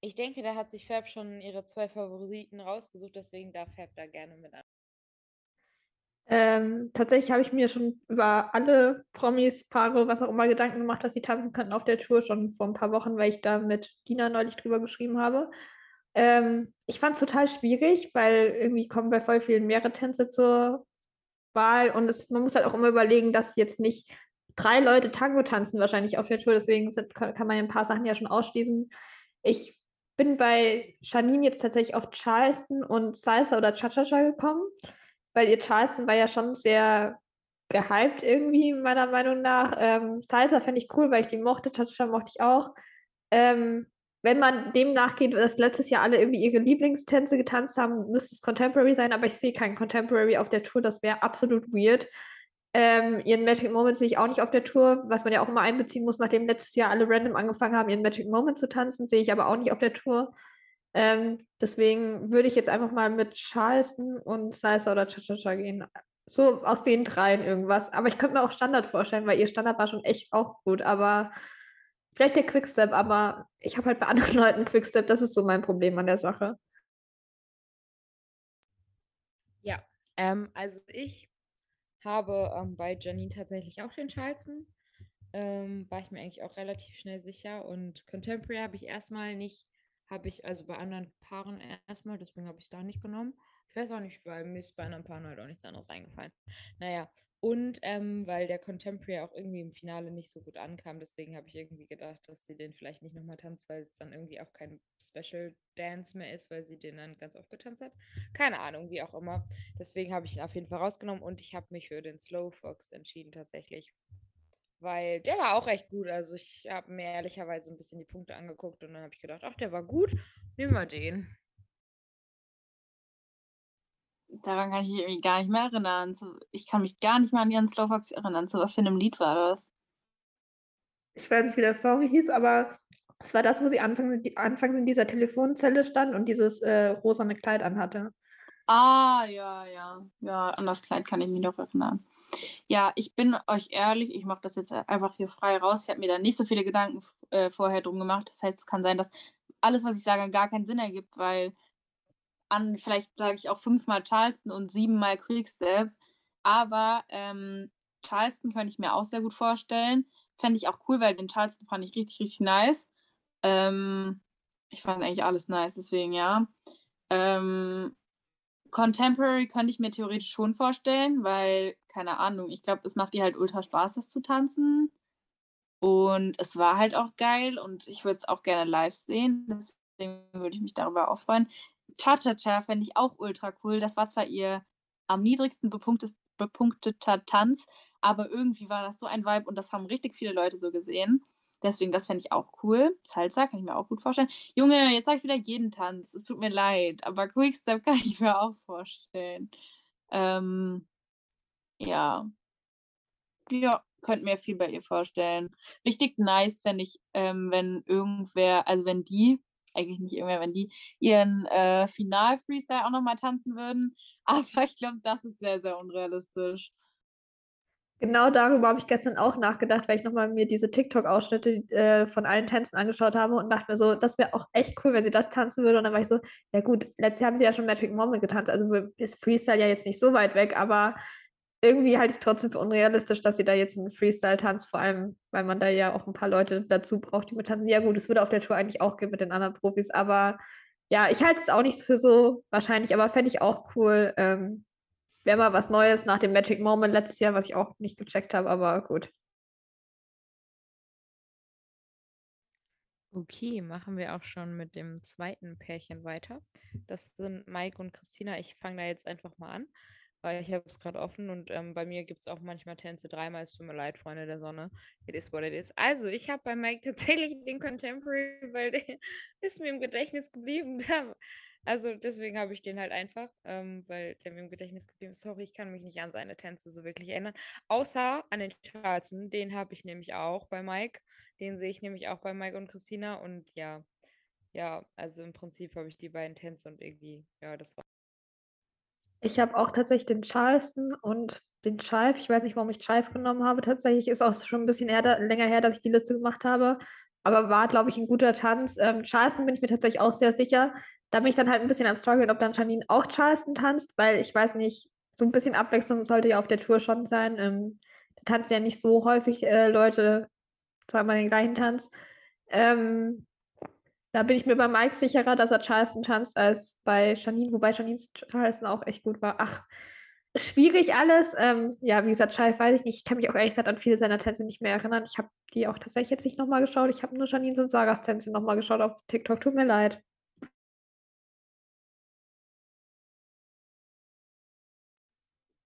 ich denke, da hat sich Fab schon ihre zwei Favoriten rausgesucht. Deswegen darf Fab da gerne mit an. Ähm, tatsächlich habe ich mir schon über alle Promis, Paare, was auch immer Gedanken gemacht, dass sie tanzen könnten auf der Tour, schon vor ein paar Wochen, weil ich da mit Dina neulich drüber geschrieben habe. Ähm, ich fand es total schwierig, weil irgendwie kommen bei voll vielen mehrere Tänze zur Wahl und es, man muss halt auch immer überlegen, dass jetzt nicht drei Leute Tango tanzen wahrscheinlich auf der Tour, deswegen sind, kann man ja ein paar Sachen ja schon ausschließen. Ich bin bei Janine jetzt tatsächlich auf Charleston und Salsa oder Cha-Cha-Cha gekommen weil ihr Charleston war ja schon sehr gehypt irgendwie, meiner Meinung nach. Ähm, Salsa fände ich cool, weil ich die mochte, Cha-Cha mochte ich auch. Ähm, wenn man dem nachgeht, dass letztes Jahr alle irgendwie ihre Lieblingstänze getanzt haben, müsste es Contemporary sein, aber ich sehe keinen Contemporary auf der Tour, das wäre absolut weird. Ähm, ihren Magic Moment sehe ich auch nicht auf der Tour, was man ja auch immer einbeziehen muss, nachdem letztes Jahr alle random angefangen haben, ihren Magic Moment zu tanzen, sehe ich aber auch nicht auf der Tour. Ähm, deswegen würde ich jetzt einfach mal mit Charleston und Salsa oder Cha-Cha-Cha gehen. So aus den dreien irgendwas. Aber ich könnte mir auch Standard vorstellen, weil ihr Standard war schon echt auch gut. Aber vielleicht der Quickstep, aber ich habe halt bei anderen [LAUGHS] Leuten Quickstep. Das ist so mein Problem an der Sache. Ja, ähm, also ich habe ähm, bei Janine tatsächlich auch den Charleston. Ähm, war ich mir eigentlich auch relativ schnell sicher. Und Contemporary habe ich erstmal nicht habe ich also bei anderen Paaren erstmal, deswegen habe ich es da nicht genommen. Ich weiß auch nicht, weil mir ist bei anderen Paaren halt auch nichts anderes eingefallen. Naja, und ähm, weil der Contemporary auch irgendwie im Finale nicht so gut ankam, deswegen habe ich irgendwie gedacht, dass sie den vielleicht nicht nochmal tanzt, weil es dann irgendwie auch kein Special Dance mehr ist, weil sie den dann ganz oft getanzt hat. Keine Ahnung, wie auch immer. Deswegen habe ich ihn auf jeden Fall rausgenommen und ich habe mich für den Slow Fox entschieden tatsächlich, weil der war auch echt gut. Also ich habe mir ehrlicherweise ein bisschen die Punkte angeguckt und dann habe ich gedacht, ach, der war gut, nehmen wir den. Daran kann ich mich irgendwie gar nicht mehr erinnern. Ich kann mich gar nicht mehr an Jan Slowfox erinnern. Zu was für einem Lied war das? Ich weiß nicht, wie der Song hieß, aber es war das, wo sie anfangs, anfangs in dieser Telefonzelle stand und dieses äh, rosane Kleid anhatte. Ah, ja, ja. Ja, an das Kleid kann ich mich noch erinnern. Ja, ich bin euch ehrlich, ich mache das jetzt einfach hier frei raus. Ich habe mir da nicht so viele Gedanken äh, vorher drum gemacht. Das heißt, es kann sein, dass alles, was ich sage, gar keinen Sinn ergibt, weil an vielleicht sage ich auch fünfmal Charleston und siebenmal Quickstep. Aber ähm, Charleston könnte ich mir auch sehr gut vorstellen. Fände ich auch cool, weil den Charleston fand ich richtig, richtig nice. Ähm, ich fand eigentlich alles nice, deswegen ja. Ähm, Contemporary könnte ich mir theoretisch schon vorstellen, weil, keine Ahnung, ich glaube, es macht dir halt ultra Spaß, das zu tanzen. Und es war halt auch geil und ich würde es auch gerne live sehen. Deswegen würde ich mich darüber auch freuen. Cha-Cha-Cha fände ich auch ultra cool. Das war zwar ihr am niedrigsten bepunkteter Tanz, aber irgendwie war das so ein Vibe und das haben richtig viele Leute so gesehen. Deswegen, das fände ich auch cool. Salsa kann ich mir auch gut vorstellen. Junge, jetzt sage ich wieder jeden Tanz. Es tut mir leid, aber Quickstep [LAUGHS] kann ich mir auch vorstellen. Ähm, ja. Ja, könnte mir viel bei ihr vorstellen. Richtig nice fände ich, ähm, wenn irgendwer, also wenn die, eigentlich nicht irgendwer, wenn die ihren äh, Final-Freestyle auch nochmal tanzen würden. [LAUGHS] Aber ich glaube, das ist sehr, sehr unrealistisch. Genau darüber habe ich gestern auch nachgedacht, weil ich nochmal mir diese TikTok-Ausschnitte äh, von allen Tänzen angeschaut habe und dachte mir so, das wäre auch echt cool, wenn sie das tanzen würde. Und dann war ich so, ja gut, letztes Jahr haben sie ja schon Metric Moment getanzt, also ist Freestyle ja jetzt nicht so weit weg, aber irgendwie halte ich es trotzdem für unrealistisch, dass sie da jetzt einen Freestyle tanzt, vor allem, weil man da ja auch ein paar Leute dazu braucht, die mit tanzen. Ja gut, es würde auf der Tour eigentlich auch gehen mit den anderen Profis, aber ja, ich halte es auch nicht für so wahrscheinlich, aber fände ich auch cool. Ähm, Wäre mal was Neues nach dem Magic Moment letztes Jahr, was ich auch nicht gecheckt habe, aber gut. Okay, machen wir auch schon mit dem zweiten Pärchen weiter. Das sind Mike und Christina. Ich fange da jetzt einfach mal an weil ich habe es gerade offen und ähm, bei mir gibt es auch manchmal Tänze dreimal. Es tut mir leid, Freunde der Sonne. It is what it is. Also, ich habe bei Mike [LAUGHS] tatsächlich den Contemporary, weil der ist mir im Gedächtnis geblieben. [LAUGHS] also, deswegen habe ich den halt einfach, ähm, weil der mir im Gedächtnis geblieben ist. Sorry, ich kann mich nicht an seine Tänze so wirklich erinnern. Außer an den Charleston. Den habe ich nämlich auch bei Mike. Den sehe ich nämlich auch bei Mike und Christina. Und ja, ja, also im Prinzip habe ich die beiden Tänze und irgendwie, ja, das war. Ich habe auch tatsächlich den Charleston und den Chive. Ich weiß nicht, warum ich Chive genommen habe. Tatsächlich ist auch schon ein bisschen eher, länger her, dass ich die Liste gemacht habe. Aber war, glaube ich, ein guter Tanz. Ähm, Charleston bin ich mir tatsächlich auch sehr sicher. Da bin ich dann halt ein bisschen am Struggeln, ob dann Janine auch Charleston tanzt, weil ich weiß nicht, so ein bisschen Abwechslung sollte ja auf der Tour schon sein. Ähm, da tanzen ja nicht so häufig äh, Leute zweimal den gleichen Tanz. Ähm, da bin ich mir bei Mike sicherer, dass er Charleston tanzt, als bei Janine, wobei Janines Charleston auch echt gut war. Ach, schwierig alles. Ähm, ja, wie gesagt, Chive weiß ich nicht. Ich kann mich auch ehrlich gesagt an viele seiner Tänze nicht mehr erinnern. Ich habe die auch tatsächlich jetzt nicht nochmal geschaut. Ich habe nur Janines und Sagas Tänze nochmal geschaut auf TikTok. Tut mir leid.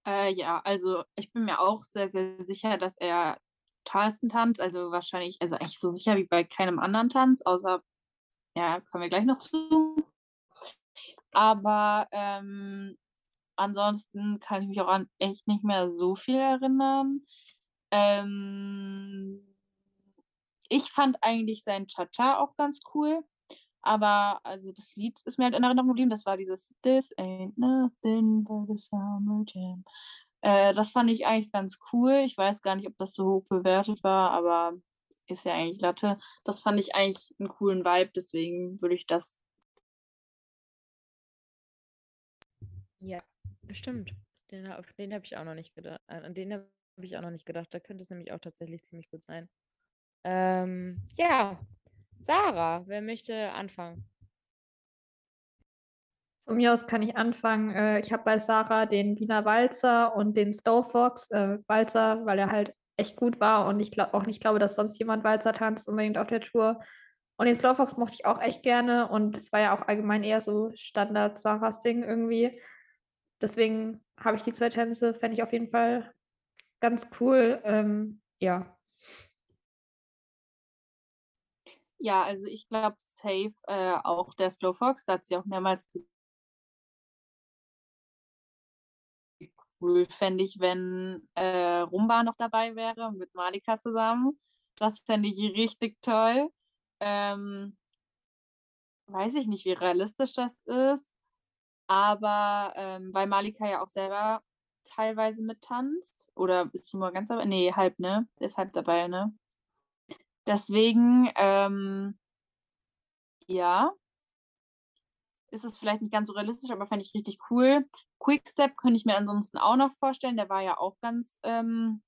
Äh, ja, also ich bin mir auch sehr, sehr sicher, dass er Charleston tanzt. Also wahrscheinlich, also eigentlich so sicher wie bei keinem anderen Tanz, außer ja, kommen wir gleich noch zu. Aber ähm, ansonsten kann ich mich auch an echt nicht mehr so viel erinnern. Ähm, ich fand eigentlich sein Cha-Cha auch ganz cool. Aber also das Lied ist mir halt in Erinnerung geblieben. Das war dieses This ain't nothing but a summer jam. Äh, das fand ich eigentlich ganz cool. Ich weiß gar nicht, ob das so hoch bewertet war, aber ist ja eigentlich Latte. Das fand ich eigentlich einen coolen Vibe, deswegen würde ich das. Ja, stimmt. Den, den habe ich auch noch nicht gedacht. An den habe ich auch noch nicht gedacht. Da könnte es nämlich auch tatsächlich ziemlich gut sein. Ähm, ja, Sarah, wer möchte anfangen? Von mir aus kann ich anfangen. Äh, ich habe bei Sarah den Wiener Walzer und den Slow Fox. Äh, Walzer, weil er halt echt gut war und ich glaube auch nicht glaube, dass sonst jemand Walzer tanzt unbedingt auf der Tour. Und den Slowfox mochte ich auch echt gerne und es war ja auch allgemein eher so Standard Sarahs Ding irgendwie. Deswegen habe ich die zwei Tänze, fände ich auf jeden Fall ganz cool. Ähm, ja. Ja, also ich glaube safe äh, auch der Slow Fox, da hat sie auch mehrmals cool fände ich, wenn äh, Rumba noch dabei wäre mit Malika zusammen. Das fände ich richtig toll. Ähm, weiß ich nicht, wie realistisch das ist, aber ähm, weil Malika ja auch selber teilweise mittanzt oder ist Timur ganz dabei? Nee, halb, ne? Ist halb dabei, ne? Deswegen, ähm, ja, ist es vielleicht nicht ganz so realistisch, aber fände ich richtig cool. Quickstep könnte ich mir ansonsten auch noch vorstellen. Der war ja auch ganz ähm,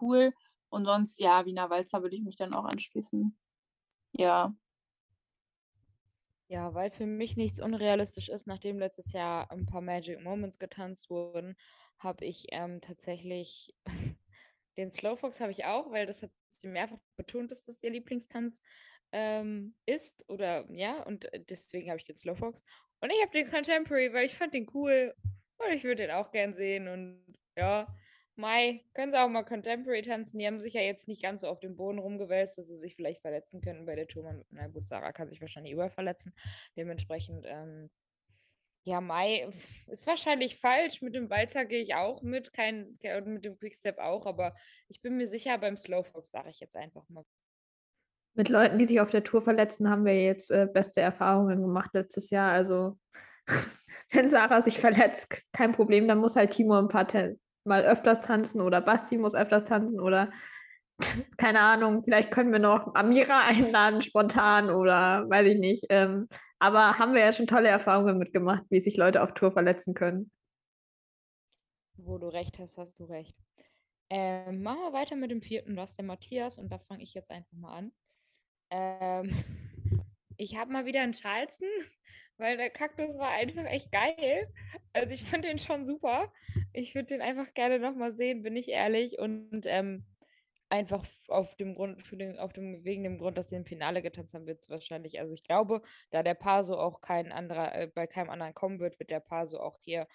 cool. Und sonst, ja, Wiener Walzer würde ich mich dann auch anschließen. Ja. Ja, weil für mich nichts unrealistisch ist, nachdem letztes Jahr ein paar Magic Moments getanzt wurden, habe ich ähm, tatsächlich [LAUGHS] den Slowfox habe ich auch, weil das hat sie mehrfach betont, dass das ihr Lieblingstanz ähm, ist oder ja, und äh, deswegen habe ich den Slowfox. Und ich habe den Contemporary, weil ich fand den cool und ich würde den auch gern sehen und ja, Mai, können sie auch mal Contemporary tanzen. Die haben sich ja jetzt nicht ganz so auf dem Boden rumgewälzt, dass sie sich vielleicht verletzen könnten bei der Tour. Na gut, Sarah kann sich wahrscheinlich überverletzen. Dementsprechend, ähm, ja, Mai ist wahrscheinlich falsch. Mit dem Walzer gehe ich auch mit, kein, mit dem Quickstep auch, aber ich bin mir sicher, beim Slowfox sage ich jetzt einfach mal mit Leuten, die sich auf der Tour verletzen, haben wir jetzt äh, beste Erfahrungen gemacht letztes Jahr. Also [LAUGHS] wenn Sarah sich verletzt, kein Problem, dann muss halt Timo ein paar, mal öfters tanzen oder Basti muss öfters tanzen oder [LAUGHS] keine Ahnung, vielleicht können wir noch Amira einladen spontan oder weiß ich nicht. Ähm, aber haben wir ja schon tolle Erfahrungen mitgemacht, wie sich Leute auf Tour verletzen können. Wo du recht hast, hast du recht. Ähm, machen wir weiter mit dem vierten, das ist der Matthias und da fange ich jetzt einfach mal an. Ähm, [LAUGHS] ich habe mal wieder einen Charleston, [LAUGHS] weil der Kaktus war einfach echt geil. Also ich finde den schon super. Ich würde den einfach gerne nochmal sehen, bin ich ehrlich. Und ähm, einfach auf dem Grund, den, auf dem, wegen dem Grund, dass sie im Finale getanzt haben, wird es wahrscheinlich. Also ich glaube, da der Paso auch kein anderer, äh, bei keinem anderen kommen wird, wird der Paso auch hier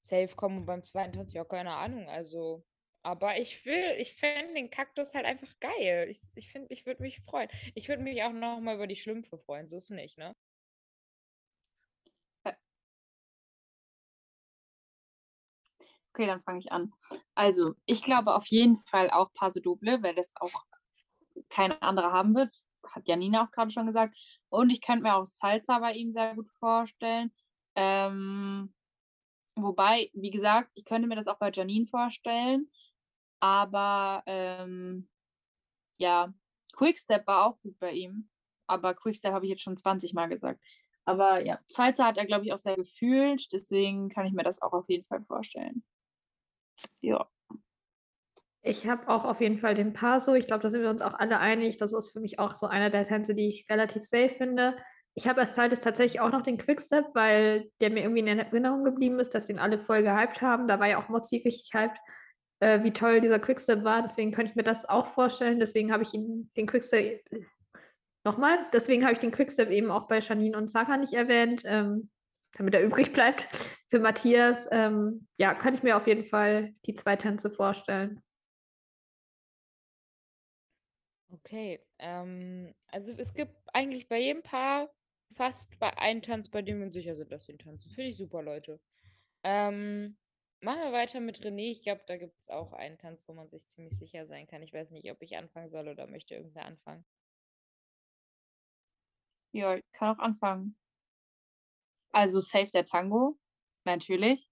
safe kommen und beim zweiten Tanz ja keine Ahnung. Also aber ich will, ich fände den Kaktus halt einfach geil. Ich, ich finde, ich würde mich freuen. Ich würde mich auch noch mal über die Schlümpfe freuen, so ist es nicht, ne? Okay, dann fange ich an. Also, ich glaube auf jeden Fall auch Paso Doble, weil das auch kein anderer haben wird. Hat Janina auch gerade schon gesagt. Und ich könnte mir auch Salsa bei ihm sehr gut vorstellen. Ähm, wobei, wie gesagt, ich könnte mir das auch bei Janine vorstellen. Aber ähm, ja, Quickstep war auch gut bei ihm. Aber Quickstep habe ich jetzt schon 20 Mal gesagt. Aber ja, Salsa hat er, glaube ich, auch sehr gefühlt. Deswegen kann ich mir das auch auf jeden Fall vorstellen. Ja. Ich habe auch auf jeden Fall den Paso. Ich glaube, da sind wir uns auch alle einig. Das ist für mich auch so einer der Tänze, die ich relativ safe finde. Ich habe als zweites tatsächlich auch noch den Quickstep, weil der mir irgendwie in Erinnerung geblieben ist, dass ihn alle voll gehypt haben. Da war ja auch Mozzi richtig hyped äh, wie toll dieser Quickstep war. Deswegen könnte ich mir das auch vorstellen. Deswegen habe ich ihn, den Quickstep, nochmal, deswegen habe ich den Quickstep eben auch bei Janine und Sarah nicht erwähnt, ähm, damit er übrig bleibt. Für Matthias, ähm, ja, kann ich mir auf jeden Fall die zwei Tänze vorstellen. Okay, ähm, also es gibt eigentlich bei jedem Paar fast bei einem Tanz, bei dem wir sicher sind, dass sie tanzen. Finde ich super, Leute. Ähm, Machen wir weiter mit René. Ich glaube, da gibt es auch einen Tanz, wo man sich ziemlich sicher sein kann. Ich weiß nicht, ob ich anfangen soll oder möchte irgendwer anfangen. Ja, ich kann auch anfangen. Also Save der Tango, natürlich.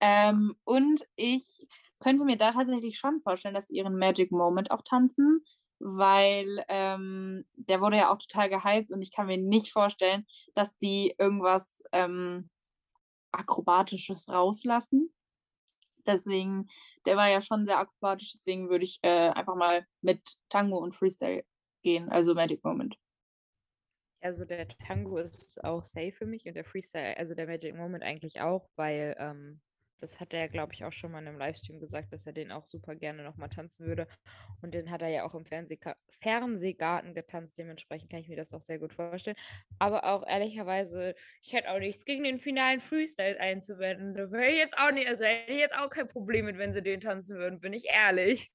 Ähm, und ich könnte mir da tatsächlich schon vorstellen, dass sie ihren Magic Moment auch tanzen, weil ähm, der wurde ja auch total gehypt und ich kann mir nicht vorstellen, dass die irgendwas ähm, Akrobatisches rauslassen. Deswegen, der war ja schon sehr akrobatisch, deswegen würde ich äh, einfach mal mit Tango und Freestyle gehen, also Magic Moment. Also der Tango ist auch safe für mich und der Freestyle, also der Magic Moment eigentlich auch, weil ähm, das hat er, glaube ich, auch schon mal in einem Livestream gesagt, dass er den auch super gerne nochmal tanzen würde. Und den hat er ja auch im Fernseh Fernsehgarten getanzt. Dementsprechend kann ich mir das auch sehr gut vorstellen. Aber auch ehrlicherweise, ich hätte auch nichts gegen den finalen Freestyle einzuwenden. Da wäre jetzt auch nicht, also hätte ich jetzt auch kein Problem mit, wenn sie den tanzen würden, bin ich ehrlich.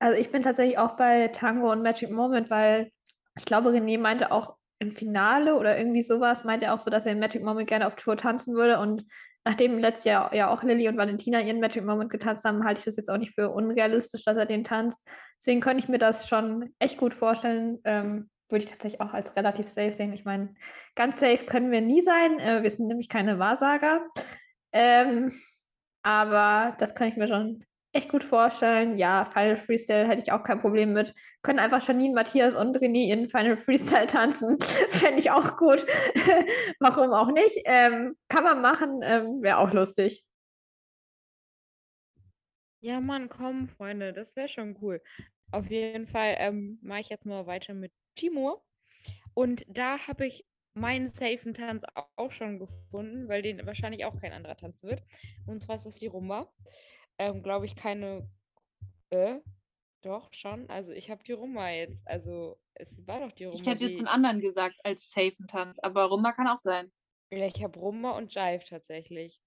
Also ich bin tatsächlich auch bei Tango und Magic Moment, weil ich glaube, René meinte auch im Finale oder irgendwie sowas, meinte er auch so, dass er in Magic Moment gerne auf Tour tanzen würde. Und nachdem letztes Jahr ja auch Lilly und Valentina ihren Magic Moment getanzt haben, halte ich das jetzt auch nicht für unrealistisch, dass er den tanzt. Deswegen könnte ich mir das schon echt gut vorstellen. Ähm, würde ich tatsächlich auch als relativ safe sehen. Ich meine, ganz safe können wir nie sein. Äh, wir sind nämlich keine Wahrsager. Ähm, aber das kann ich mir schon echt gut vorstellen. Ja, Final Freestyle hätte ich auch kein Problem mit. Können einfach Janine, Matthias und René ihren Final Freestyle [LAUGHS] tanzen. Fände ich auch gut. [LAUGHS] Warum auch nicht? Ähm, kann man machen, ähm, wäre auch lustig. Ja, Mann, komm, Freunde, das wäre schon cool. Auf jeden Fall ähm, mache ich jetzt mal weiter mit Timur. Und da habe ich meinen safen Tanz auch schon gefunden, weil den wahrscheinlich auch kein anderer tanzen wird. Und zwar ist das die Rumba ähm, glaube ich, keine. Äh, doch, schon. Also ich habe die Rumba jetzt. Also es war doch die Rumba. Ich hätte jetzt einen anderen gesagt als Safe-Tanz, aber Rumba kann auch sein. Ja, ich habe Rumba und Jive tatsächlich.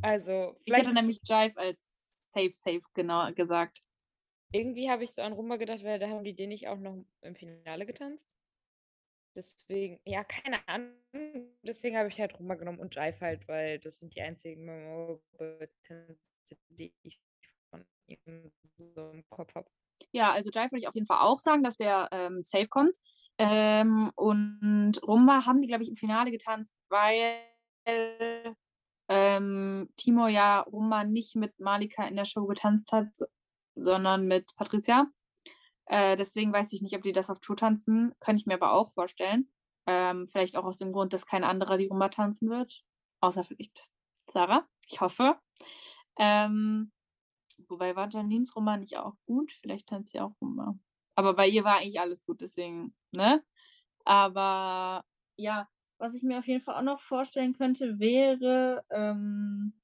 Also Ich hätte nämlich Jive als Safe, Safe genau gesagt. Irgendwie habe ich so an Rumba gedacht, weil da haben die den nicht auch noch im Finale getanzt. Deswegen, ja, keine Ahnung. Deswegen habe ich halt Rumba genommen und Jive halt, weil das sind die einzigen Tänze, die ich von ihm so im Kopf habe. Ja, also Jive würde ich auf jeden Fall auch sagen, dass der ähm, safe kommt. Ähm, und Rumba haben die, glaube ich, im Finale getanzt, weil ähm, Timur ja Rumba nicht mit Malika in der Show getanzt hat, so- sondern mit Patricia. Äh, deswegen weiß ich nicht, ob die das auf Tour tanzen. Könnte ich mir aber auch vorstellen. Ähm, vielleicht auch aus dem Grund, dass kein anderer die Rumba tanzen wird. Außer vielleicht Sarah. Ich hoffe. Ähm, wobei war Janines Rumba nicht auch gut? Vielleicht tanzt sie auch Rumba. Aber bei ihr war eigentlich alles gut, deswegen, ne? Aber ja, was ich mir auf jeden Fall auch noch vorstellen könnte, wäre ähm,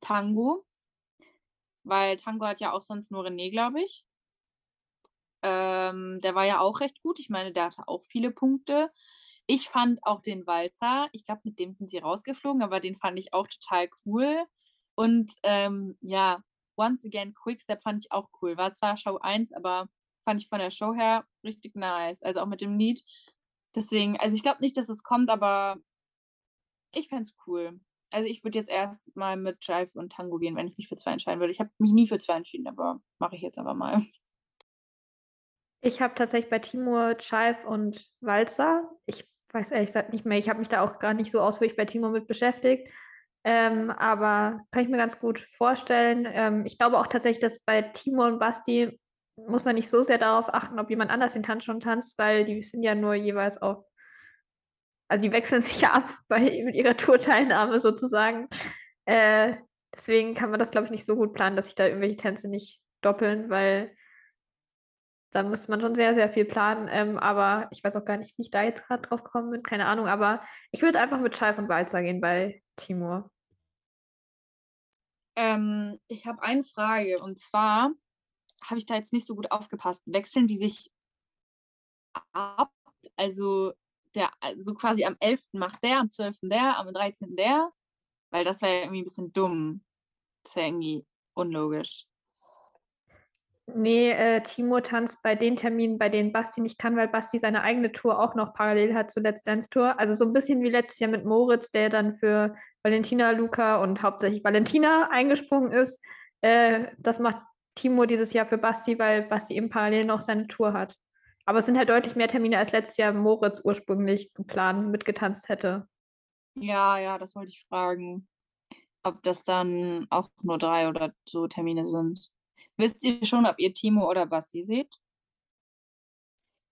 Tango. Weil Tango hat ja auch sonst nur René, glaube ich. Ähm, der war ja auch recht gut. Ich meine, der hatte auch viele Punkte. Ich fand auch den Walzer, ich glaube, mit dem sind sie rausgeflogen, aber den fand ich auch total cool. Und ähm, ja, Once Again Quickstep fand ich auch cool. War zwar Show 1, aber fand ich von der Show her richtig nice. Also auch mit dem Lied. Deswegen, also ich glaube nicht, dass es kommt, aber ich fände es cool. Also ich würde jetzt erst mal mit Jive und Tango gehen, wenn ich mich für zwei entscheiden würde. Ich habe mich nie für zwei entschieden, aber mache ich jetzt aber mal. Ich habe tatsächlich bei Timur, Chive und Walzer. Ich weiß ehrlich gesagt nicht mehr. Ich habe mich da auch gar nicht so ausführlich bei Timur mit beschäftigt. Ähm, aber kann ich mir ganz gut vorstellen. Ähm, ich glaube auch tatsächlich, dass bei Timur und Basti muss man nicht so sehr darauf achten, ob jemand anders den Tanz schon tanzt, weil die sind ja nur jeweils auf, also die wechseln [LAUGHS] sich ja ab bei, mit ihrer Tourteilnahme sozusagen. Äh, deswegen kann man das, glaube ich, nicht so gut planen, dass sich da irgendwelche Tänze nicht doppeln, weil da müsste man schon sehr, sehr viel planen. Ähm, aber ich weiß auch gar nicht, wie ich da jetzt gerade drauf gekommen bin. Keine Ahnung. Aber ich würde einfach mit Scheif und Walzer gehen bei Timur. Ähm, ich habe eine Frage und zwar habe ich da jetzt nicht so gut aufgepasst. Wechseln die sich ab? Also der, also quasi am 11. macht der, am 12. der, am 13. der? Weil das wäre ja irgendwie ein bisschen dumm. Das wäre irgendwie unlogisch. Nee, äh, Timur tanzt bei den Terminen, bei denen Basti nicht kann, weil Basti seine eigene Tour auch noch parallel hat zur Let's Dance Tour. Also so ein bisschen wie letztes Jahr mit Moritz, der dann für Valentina, Luca und hauptsächlich Valentina eingesprungen ist. Äh, das macht Timur dieses Jahr für Basti, weil Basti eben parallel noch seine Tour hat. Aber es sind halt deutlich mehr Termine, als letztes Jahr Moritz ursprünglich geplant mitgetanzt hätte. Ja, ja, das wollte ich fragen. Ob das dann auch nur drei oder so Termine sind. Wisst ihr schon, ob ihr Timo oder Basti seht?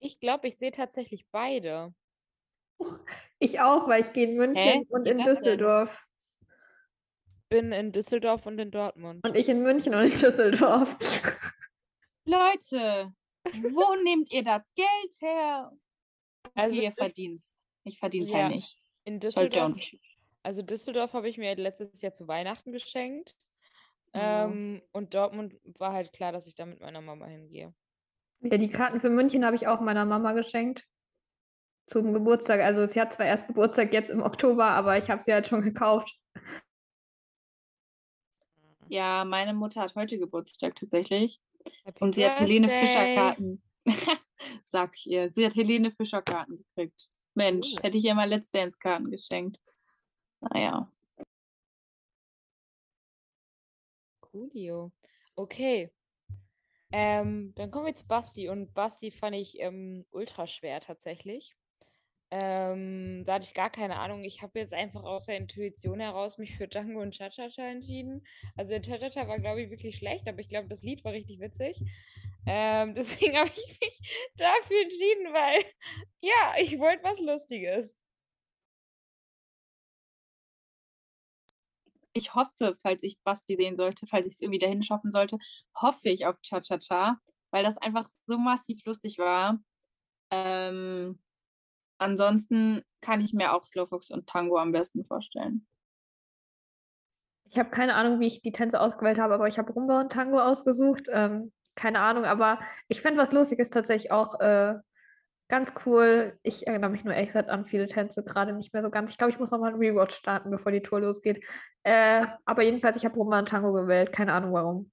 Ich glaube, ich sehe tatsächlich beide. Ich auch, weil ich gehe in München Hä? und Wie in? Düsseldorf. Bin in Düsseldorf und in Dortmund. Und ich in München und in Düsseldorf. Leute, wo [LAUGHS] nehmt ihr das Geld her? Also Okay, ihr verdient Ich verdiene es Ja. ja nicht. in Düsseldorf, nicht. also Düsseldorf habe ich mir letztes Jahr zu Weihnachten geschenkt. Ja. Ähm, und Dortmund war halt klar, dass ich da mit meiner Mama hingehe. Ja, die Karten für München habe ich auch meiner Mama geschenkt. Zum Geburtstag. Also sie hat zwar erst Geburtstag jetzt im Oktober, aber ich habe sie halt schon gekauft. Ja, meine Mutter hat heute Geburtstag tatsächlich. Happy Und sie hat Helene Fischer. Karten. [LAUGHS] Sag ich ihr. Sie hat Helene Fischer Karten gekriegt. Mensch, Oh. hätte ich ihr mal Let's Dance Karten geschenkt. Naja. Coolio. Okay. Ähm, dann kommen wir zu Basti. Und Basti fand ich ähm, ultra schwer tatsächlich. Ähm, da hatte ich gar keine Ahnung. Ich habe jetzt einfach aus der Intuition heraus mich für Django und Cha-Cha-Cha entschieden. Also der Cha-Cha-Cha war, glaube ich, wirklich schlecht, aber ich glaube, das Lied war richtig witzig. Ähm, [LAUGHS] deswegen habe ich mich dafür entschieden, weil, ja, ich wollte was Lustiges. Ich hoffe, falls ich Basti sehen sollte, falls ich es irgendwie dahin schaffen sollte, hoffe ich auf Cha-Cha-Cha, weil das einfach so massiv lustig war. Ähm, ansonsten kann ich mir auch Slowfox und Tango am besten vorstellen. Ich habe keine Ahnung, wie ich die Tänze ausgewählt habe, aber ich habe Rumba und Tango ausgesucht. Ähm, keine Ahnung, aber ich fände was Lustiges tatsächlich auch äh, ganz cool. Ich erinnere mich nur ehrlich gesagt an viele Tänze gerade nicht mehr so ganz. Ich glaube, ich muss noch mal einen Rewatch starten, bevor die Tour losgeht. Äh, aber jedenfalls, ich habe Rumba und Tango gewählt. Keine Ahnung warum.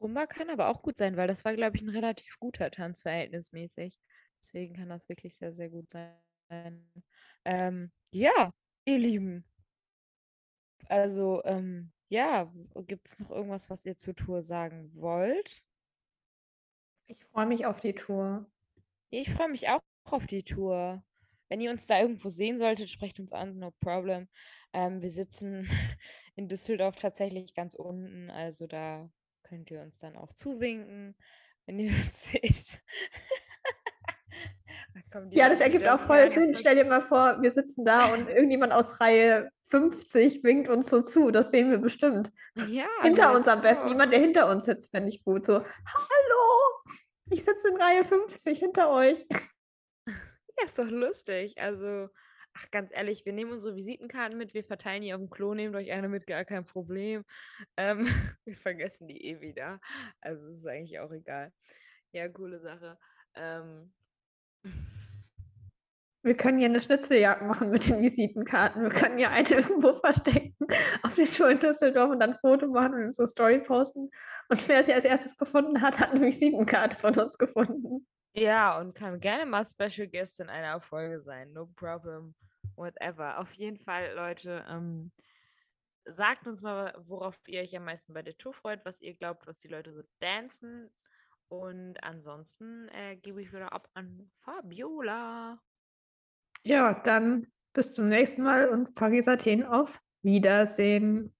Rumba kann aber auch gut sein, weil das war, glaube ich, ein relativ guter Tanz verhältnismäßig. Deswegen kann das wirklich sehr, sehr gut sein. Ähm, ja, ihr Lieben. Also, ähm, ja, gibt es noch irgendwas, was ihr zur Tour sagen wollt? Ich freue mich auf die Tour. Ich freue mich auch auf die Tour. wenn ihr uns da irgendwo sehen solltet, sprecht uns an, no problem. Ähm, wir sitzen [LAUGHS] in Düsseldorf tatsächlich ganz unten, also da könnt ihr uns dann auch zuwinken, wenn ihr [LAUGHS] uns seht. [LAUGHS] Ja, das ergibt auch voll Sinn. Stell dir mal vor, wir sitzen da und irgendjemand aus Reihe 50 winkt uns so zu. Das sehen wir bestimmt. Ja, Hinter dir uns am besten. Jemand, der hinter uns sitzt, fände ich gut. So, hallo, ich sitze in Reihe 50 hinter euch. Ja, ist doch lustig. Also, ach, ganz ehrlich, wir nehmen unsere Visitenkarten mit, wir verteilen die auf dem Klo, nehmt euch eine mit, gar kein Problem. Ähm, [LAUGHS] wir vergessen die eh wieder. Also, ist eigentlich auch egal. Ja, coole Sache. Ähm, [LAUGHS] Wir können ja eine Schnitzeljagd machen mit den Visitenkarten. Wir können ja eine irgendwo verstecken auf den Schulen Düsseldorf und dann ein Foto machen und unsere Story posten. Und wer sie als erstes gefunden hat, hat eine Visitenkarte von uns gefunden. ja, und kann gerne mal Special Guest in einer Folge sein. No problem, whatever. Auf jeden Fall, Leute, ähm, sagt uns mal, worauf ihr euch am meisten bei der Tour freut, was ihr glaubt, was die Leute so dancen. Und ansonsten äh, gebe ich wieder ab an Fabiola. Ja, dann bis zum nächsten Mal und Paris Athen auf Wiedersehen.